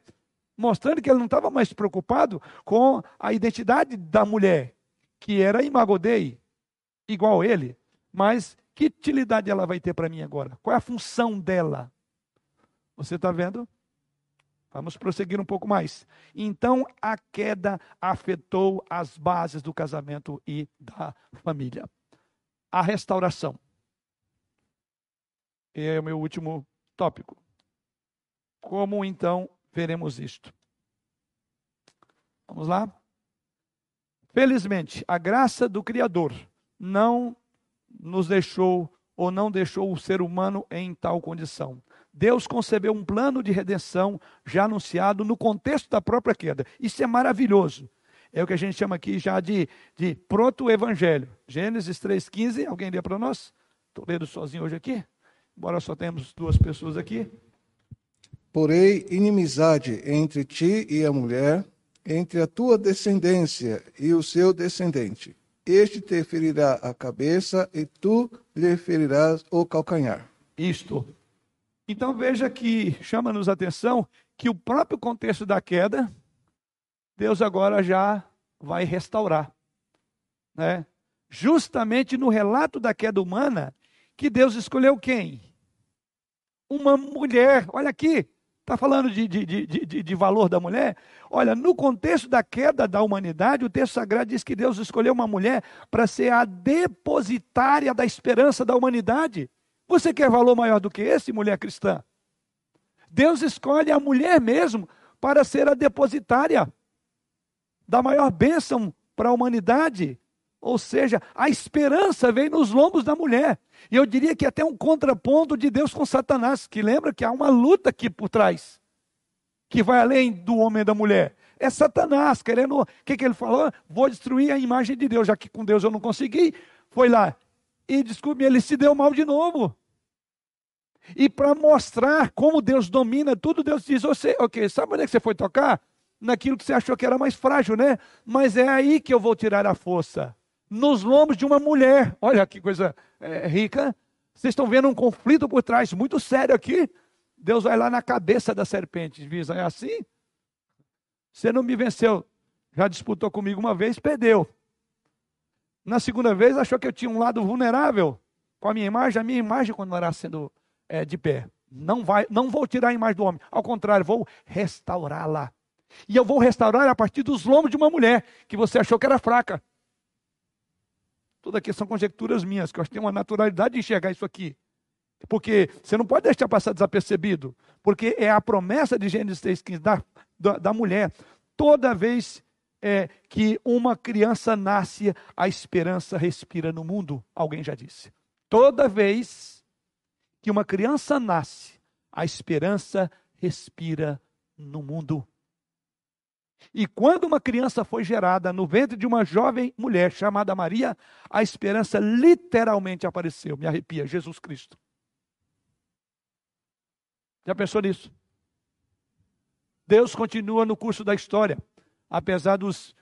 mostrando que ele não estava mais preocupado com a identidade da mulher, que era imagodei, igual ele, mas Que utilidade ela vai ter para mim agora? Qual é a função dela? Você está vendo? Vamos prosseguir um pouco mais. Então a queda afetou as bases do casamento e da família. A restauração. É o meu último tópico. Como então veremos isto? Vamos lá? Felizmente, a graça do Criador não nos deixou ou não deixou o ser humano em tal condição. Deus concebeu um plano de redenção já anunciado no contexto da própria queda. Isso é maravilhoso. É o que a gente chama aqui já de, de proto-evangelho. Gênesis 3,15. Alguém lê para nós? Estou lendo sozinho hoje aqui, embora só temos duas pessoas aqui. Porém, inimizade entre ti e a mulher, entre a tua descendência e o seu descendente. Este te ferirá a cabeça e tu lhe ferirás o calcanhar. Isto então veja que chama-nos a atenção que o próprio contexto da queda, Deus agora já vai restaurar. Né? Justamente no relato da queda humana, que Deus escolheu quem? Uma mulher. Olha aqui, está falando de, de, de, de, valor da mulher? Olha, no contexto da queda da humanidade, o texto sagrado diz que Deus escolheu uma mulher para ser a depositária da esperança da humanidade. Você quer valor maior do que esse, mulher cristã? Deus escolhe a mulher mesmo para ser a depositária da maior bênção para a humanidade. Ou seja, a esperança vem nos lombos da mulher. E eu diria que até um contraponto de Deus com Satanás, que lembra que há uma luta aqui por trás, que vai além do homem e da mulher. É Satanás querendo. O que, que ele falou? Vou destruir a imagem de Deus, já que com Deus eu não consegui. Foi lá, e desculpe, ele se deu mal de novo. E para mostrar como Deus domina tudo, Deus diz: você, ok, sabe onde é que você foi tocar? Naquilo que você achou que era mais frágil, né? Mas é aí que eu vou tirar a força. Nos lombos de uma mulher. Olha que coisa é, rica. Vocês estão vendo um conflito por trás muito sério aqui. Deus vai lá na cabeça da serpente. Diz: é assim? Você não me venceu. Já disputou comigo uma vez, perdeu. Na segunda vez, achou que eu tinha um lado vulnerável com a minha imagem. A minha imagem continuará sendo é, de pé. Não, vai, não vou tirar a imagem do homem. Ao contrário, vou restaurá-la. E eu vou restaurar a partir dos lombos de uma mulher que você achou que era fraca. Tudo aqui são conjecturas minhas, que eu acho que tem uma naturalidade de enxergar isso aqui. Porque você não pode deixar passar desapercebido. Porque é a promessa de Gênesis 3,15 da, da, da mulher. Toda vez é, que uma criança nasce, a esperança respira no mundo. Alguém já disse. Toda vez que uma criança nasce, a esperança respira no mundo. E quando uma criança foi gerada no ventre de uma jovem mulher chamada Maria, a esperança literalmente apareceu. Me arrepia, Jesus Cristo. Já pensou nisso? Deus continua no curso da história apesar dos,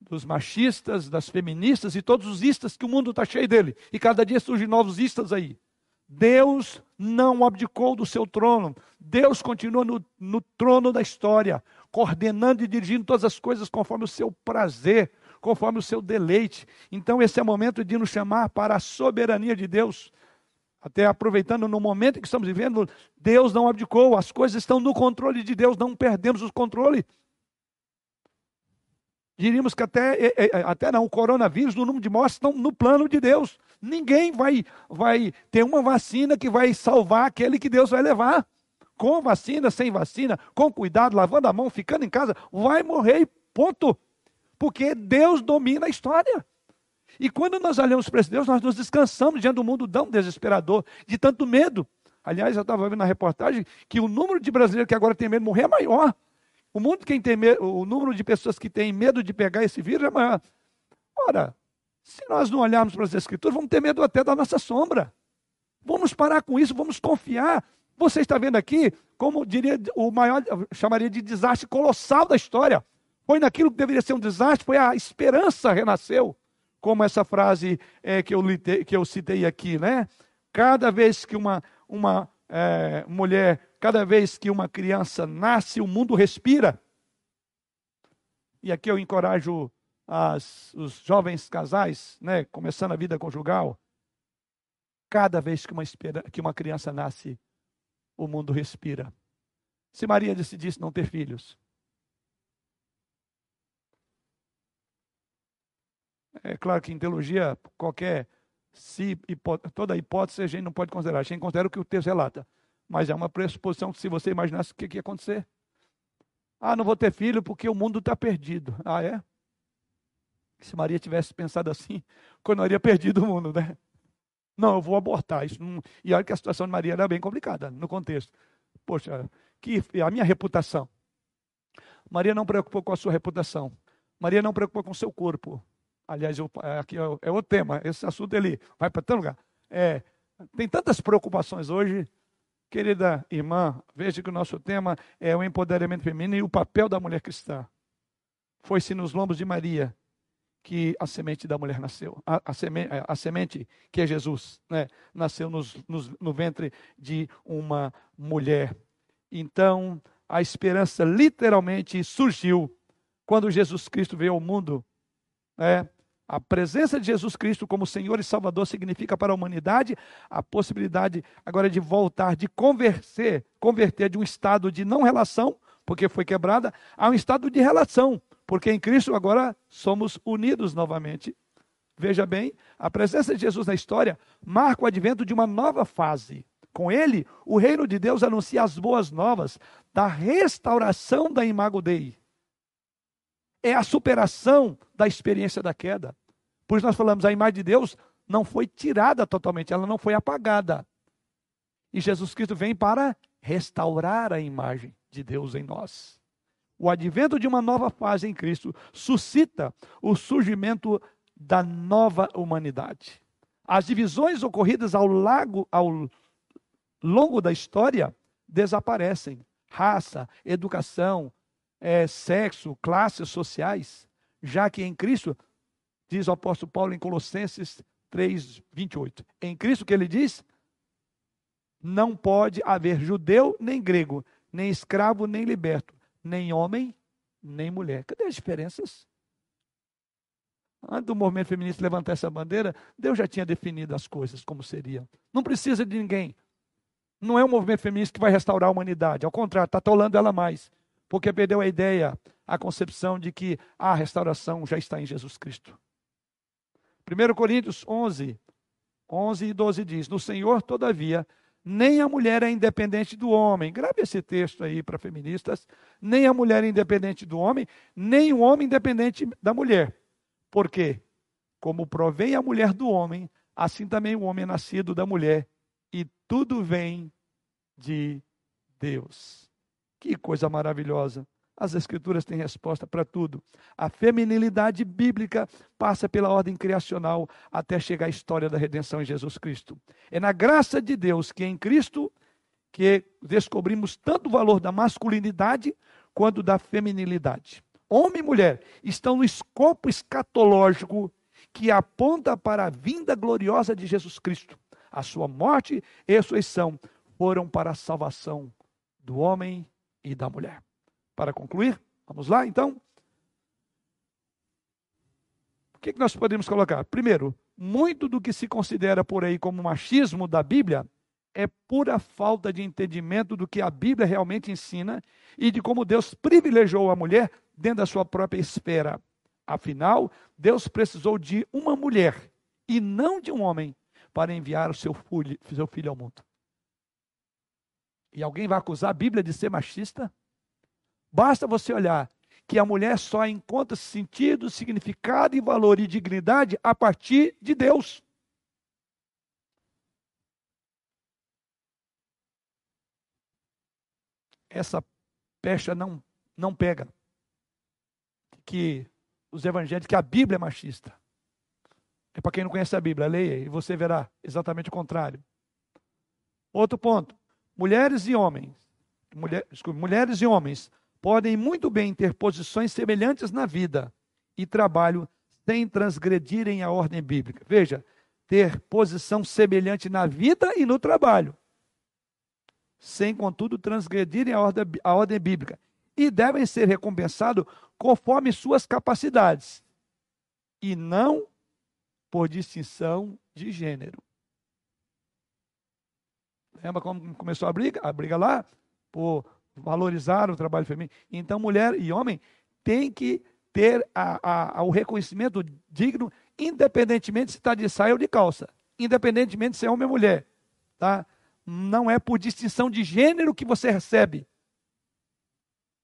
dos machistas, das feministas e todos os istas que o mundo está cheio dele. E cada dia surgem novos istas aí. Deus não abdicou do seu trono. Deus continua no, no trono da história, coordenando e dirigindo todas as coisas conforme o seu prazer, conforme o seu deleite. Então, esse é o momento de nos chamar para a soberania de Deus. Até aproveitando no momento que estamos vivendo, Deus não abdicou, as coisas estão no controle de Deus, não perdemos o controle. Diríamos que até, até não, o coronavírus, no número de mortes, estão no plano de Deus. Ninguém vai, vai ter uma vacina que vai salvar aquele que Deus vai levar. Com vacina, sem vacina, com cuidado, lavando a mão, ficando em casa, vai morrer, ponto. Porque Deus domina a história. E quando nós olhamos para esse Deus, nós nos descansamos diante do mundo tão desesperador, de tanto medo. Aliás, eu estava vendo na reportagem que o número de brasileiros que agora tem medo de morrer é maior. O mundo quem tem o número de pessoas que tem medo de pegar esse vírus é maior. Ora, se nós não olharmos para as escrituras, vamos ter medo até da nossa sombra. Vamos parar com isso, vamos confiar. Você está vendo aqui, como diria o maior, chamaria de desastre colossal da história. Foi naquilo que deveria ser um desastre, foi a esperança renasceu. Como essa frase é, que, eu, que eu citei aqui, né? Cada vez que uma, uma é, mulher Cada vez que uma criança nasce, o mundo respira. E aqui eu encorajo as, os jovens casais, né, começando a vida conjugal. Cada vez que uma, que uma criança nasce, o mundo respira. Se Maria decidisse não ter filhos, é claro que em teologia, qualquer se toda hipótese a gente não pode considerar, a gente considera o que o texto relata. Mas é uma pressuposição que se você imaginasse o que, que ia acontecer. Ah, não vou ter filho porque o mundo está perdido. Ah, é? Se Maria tivesse pensado assim, continuaria perdido o mundo, né? Não, eu vou abortar. Isso não... E olha que a situação de Maria era bem complicada no contexto. Poxa, que a minha reputação. Maria não preocupou com a sua reputação. Maria não preocupou com o seu corpo. Aliás, eu, aqui é, é outro tema. Esse assunto ele vai para tanto lugar. É, tem tantas preocupações hoje. Querida irmã, veja que o nosso tema é o empoderamento feminino e o papel da mulher cristã. Foi-se nos lombos de Maria que a semente da mulher nasceu. A, a, semente, a semente, que é Jesus, né, nasceu nos, nos, no ventre de uma mulher. Então, a esperança literalmente surgiu quando Jesus Cristo veio ao mundo. Né, a presença de Jesus Cristo como Senhor e Salvador significa para a humanidade a possibilidade agora de voltar, de converter, converter de um estado de não relação, porque foi quebrada, a um estado de relação, porque em Cristo agora somos unidos novamente. Veja bem, a presença de Jesus na história marca o advento de uma nova fase. Com ele, o reino de Deus anuncia as boas novas da restauração da imago Dei é a superação da experiência da queda. Por isso nós falamos, a imagem de Deus não foi tirada totalmente, ela não foi apagada. E Jesus Cristo vem para restaurar a imagem de Deus em nós. O advento de uma nova fase em Cristo suscita o surgimento da nova humanidade. As divisões ocorridas ao, lago, ao longo da história desaparecem. Raça, educação, é, sexo, classes sociais, já que em Cristo, diz o apóstolo Paulo em Colossenses 3, 28, em Cristo que ele diz, não pode haver judeu nem grego, nem escravo nem liberto, nem homem nem mulher. Cadê as diferenças? Antes do movimento feminista levantar essa bandeira, Deus já tinha definido as coisas como seriam. Não precisa de ninguém. Não é o movimento feminista que vai restaurar a humanidade. Ao contrário, está atolando ela mais porque perdeu a ideia, a concepção de que a restauração já está em Jesus Cristo. 1 Coríntios 11, 11 e 12 diz: No Senhor, todavia, nem a mulher é independente do homem. Grave esse texto aí para feministas. Nem a mulher é independente do homem, nem o homem independente da mulher. Por quê? Como provém a mulher do homem, assim também o homem é nascido da mulher. E tudo vem de Deus. Que coisa maravilhosa. As Escrituras têm resposta para tudo. A feminilidade bíblica passa pela ordem criacional até chegar à história da redenção em Jesus Cristo. É na graça de Deus que em Cristo que descobrimos tanto o valor da masculinidade quanto da feminilidade. Homem e mulher estão no escopo escatológico que aponta para a vinda gloriosa de Jesus Cristo. A sua morte e ressurreição foram para a salvação do homem e da mulher. Para concluir, vamos lá então? O que, que nós podemos colocar? Primeiro, muito do que se considera por aí como machismo da Bíblia é pura falta de entendimento do que a Bíblia realmente ensina e de como Deus privilegiou a mulher dentro da sua própria esfera. Afinal, Deus precisou de uma mulher e não de um homem para enviar o seu filho, seu filho ao mundo. E alguém vai acusar a Bíblia de ser machista? Basta você olhar que a mulher só encontra sentido, significado e valor e dignidade a partir de Deus. Essa pecha não, não pega. Que os evangelhos, que a Bíblia é machista. É para quem não conhece a Bíblia, leia e você verá exatamente o contrário. Outro ponto. Mulheres e homens, mulher, desculpe, mulheres e homens podem muito bem ter posições semelhantes na vida e trabalho sem transgredirem a ordem bíblica. Veja, ter posição semelhante na vida e no trabalho, sem contudo transgredirem a ordem, a ordem bíblica, e devem ser recompensados conforme suas capacidades, e não por distinção de gênero. Lembra como começou a briga? A briga lá? Por valorizar o trabalho feminino. Então, mulher e homem têm que ter a, a, o reconhecimento digno, independentemente se está de saia ou de calça. Independentemente se é homem ou mulher. Tá? Não é por distinção de gênero que você recebe,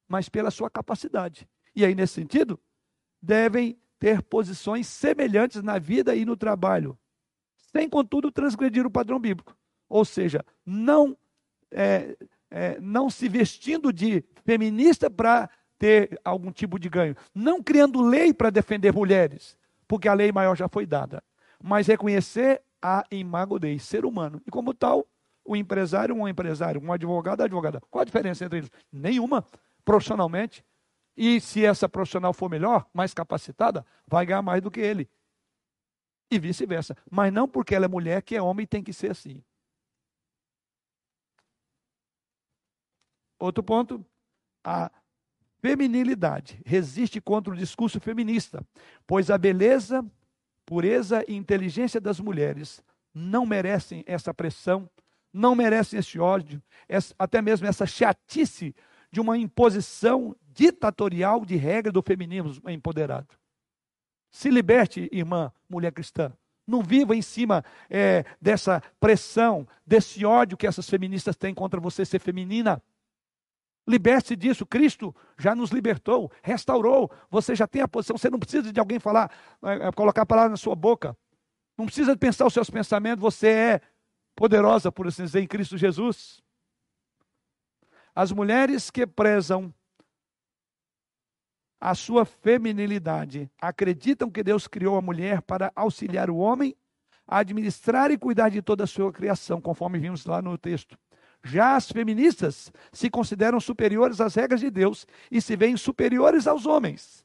mas pela sua capacidade. E aí, nesse sentido, devem ter posições semelhantes na vida e no trabalho, sem, contudo, transgredir o padrão bíblico. Ou seja, não, é, é, não se vestindo de feminista para ter algum tipo de ganho. Não criando lei para defender mulheres, porque a lei maior já foi dada. Mas reconhecer a imago Dei, ser humano. E como tal, o empresário, um empresário, um advogado, advogada. Qual a diferença entre eles? Nenhuma. Profissionalmente, e se essa profissional for melhor, mais capacitada, vai ganhar mais do que ele. E vice-versa. Mas não porque ela é mulher que é homem tem que ser assim. Outro ponto, a feminilidade resiste contra o discurso feminista, pois a beleza, pureza e inteligência das mulheres não merecem essa pressão, não merecem esse ódio, até mesmo essa chatice de uma imposição ditatorial de regra do feminismo empoderado. Se liberte, irmã, mulher cristã. Não viva em cima é, dessa pressão, desse ódio que essas feministas têm contra você ser feminina. Liberte-se disso. Cristo já nos libertou, restaurou. Você já tem a posição. Você não precisa de alguém falar, é, colocar a palavra na sua boca. Não precisa pensar os seus pensamentos. Você é poderosa, por assim dizer, em Cristo Jesus. As mulheres que prezam a sua feminilidade, acreditam que Deus criou a mulher para auxiliar o homem a administrar e cuidar de toda a sua criação, conforme vimos lá no texto. Já as feministas se consideram superiores às regras de Deus e se veem superiores aos homens.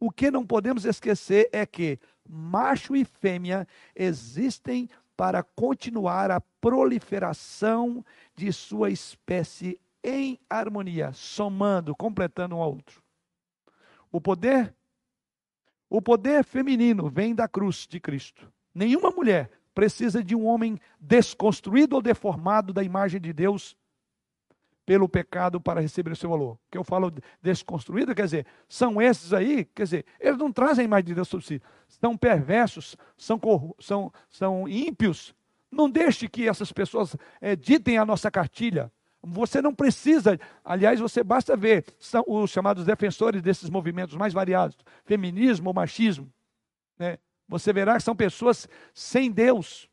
O que não podemos esquecer é que macho e fêmea existem para continuar a proliferação de sua espécie em harmonia, somando, completando um ao outro. O poder o poder feminino vem da cruz de Cristo. Nenhuma mulher precisa de um homem desconstruído ou deformado da imagem de Deus pelo pecado para receber o seu valor. Que eu falo desconstruído, quer dizer, são esses aí, quer dizer, eles não trazem a imagem de Deus sobre si. São perversos, são, são, são ímpios. Não deixe que essas pessoas é, ditem a nossa cartilha. Você não precisa, aliás, você basta ver, são os chamados defensores desses movimentos mais variados, feminismo machismo. Né? Você verá que são pessoas sem Deus.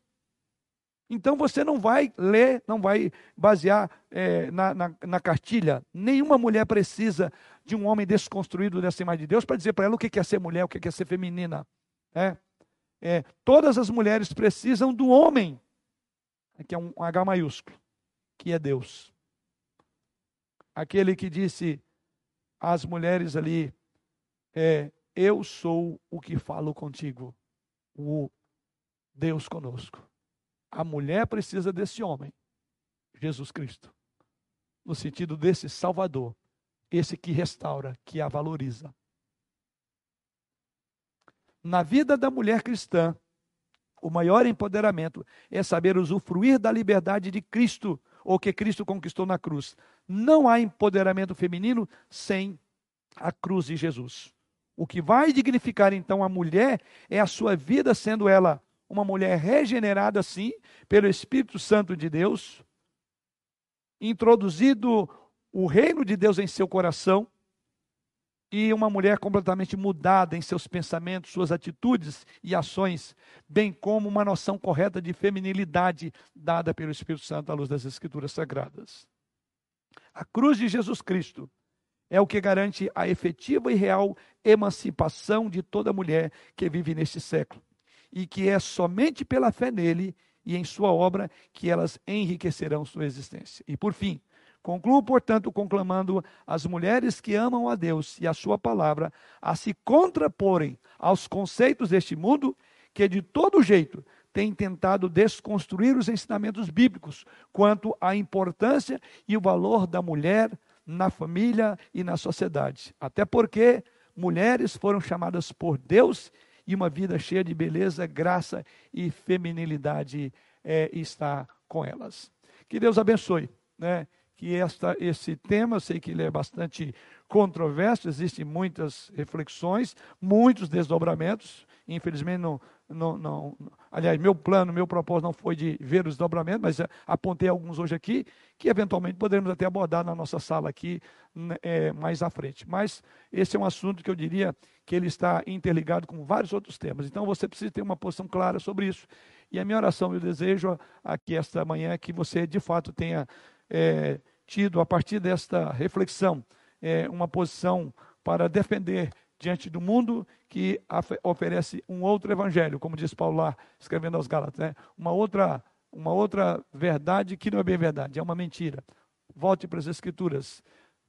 Então você não vai ler, não vai basear é, na, na, na, cartilha. Nenhuma mulher precisa de um homem desconstruído dessa imagem de Deus para dizer para ela o que é ser mulher, o que é ser feminina. É, é, todas as mulheres precisam do homem, que é um H maiúsculo, que é Deus aquele que disse às mulheres ali: é, Eu sou o que falo contigo, o Deus conosco. A mulher precisa desse homem, Jesus Cristo, no sentido desse Salvador, esse que restaura, que a valoriza. Na vida da mulher cristã, o maior empoderamento é saber usufruir da liberdade de Cristo ou que Cristo conquistou na cruz. Não há empoderamento feminino sem a cruz de Jesus. O que vai dignificar então a mulher é a sua vida, sendo ela uma mulher regenerada, sim, pelo Espírito Santo de Deus, introduzido o reino de Deus em seu coração, e uma mulher completamente mudada em seus pensamentos, suas atitudes e ações, bem como uma noção correta de feminilidade dada pelo Espírito Santo à luz das Escrituras Sagradas. A cruz de Jesus Cristo é o que garante a efetiva e real emancipação de toda mulher que vive neste século, e que é somente pela fé nele e em sua obra que elas enriquecerão sua existência. E por fim, Concluo, portanto, conclamando as mulheres que amam a Deus e a Sua palavra a se contraporem aos conceitos deste mundo que, de todo jeito, têm tentado desconstruir os ensinamentos bíblicos quanto à importância e o valor da mulher na família e na sociedade. Até porque mulheres foram chamadas por Deus e uma vida cheia de beleza, graça e feminilidade é, está com elas. Que Deus abençoe, né? Que esta, esse tema, eu sei que ele é bastante controverso, existem muitas reflexões, muitos desdobramentos. Infelizmente, não, não, não, aliás, meu plano, meu propósito não foi de ver os dobramentos, mas apontei alguns hoje aqui, que eventualmente poderemos até abordar na nossa sala aqui né, é, mais à frente. Mas esse é um assunto que eu diria que ele está interligado com vários outros temas. Então você precisa ter uma posição clara sobre isso. E a minha oração, eu desejo aqui esta manhã que você de fato tenha é, tido, a partir desta reflexão, é, uma posição para defender diante do mundo que oferece um outro evangelho, como diz Paulo lá, escrevendo aos Gálatas, né? uma, outra, uma outra verdade que não é bem verdade, é uma mentira. Volte para as Escrituras.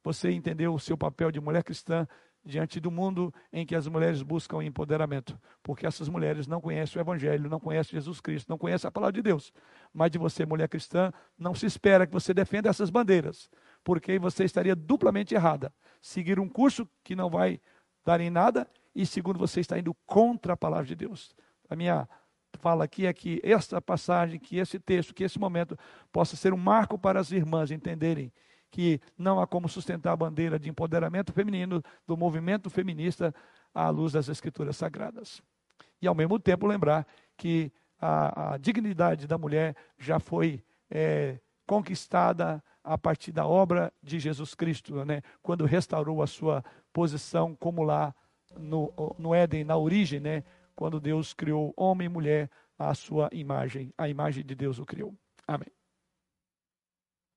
Você entendeu o seu papel de mulher cristã diante do mundo em que as mulheres buscam empoderamento, porque essas mulheres não conhecem o Evangelho, não conhecem Jesus Cristo, não conhecem a palavra de Deus. Mas de você, mulher cristã, não se espera que você defenda essas bandeiras, porque você estaria duplamente errada. Seguir um curso que não vai dar em nada, e segundo, você está indo contra a palavra de Deus. A minha fala aqui é que esta passagem, que esse texto, que esse momento possa ser um marco para as irmãs entenderem que não há como sustentar a bandeira de empoderamento feminino do movimento feminista à luz das escrituras sagradas. E ao mesmo tempo lembrar que a, a dignidade da mulher já foi é, conquistada a partir da obra de Jesus Cristo, né? quando restaurou a sua posição como lá no, no Éden, na origem, né? quando Deus criou homem e mulher à sua imagem, a imagem de Deus o criou. Amém.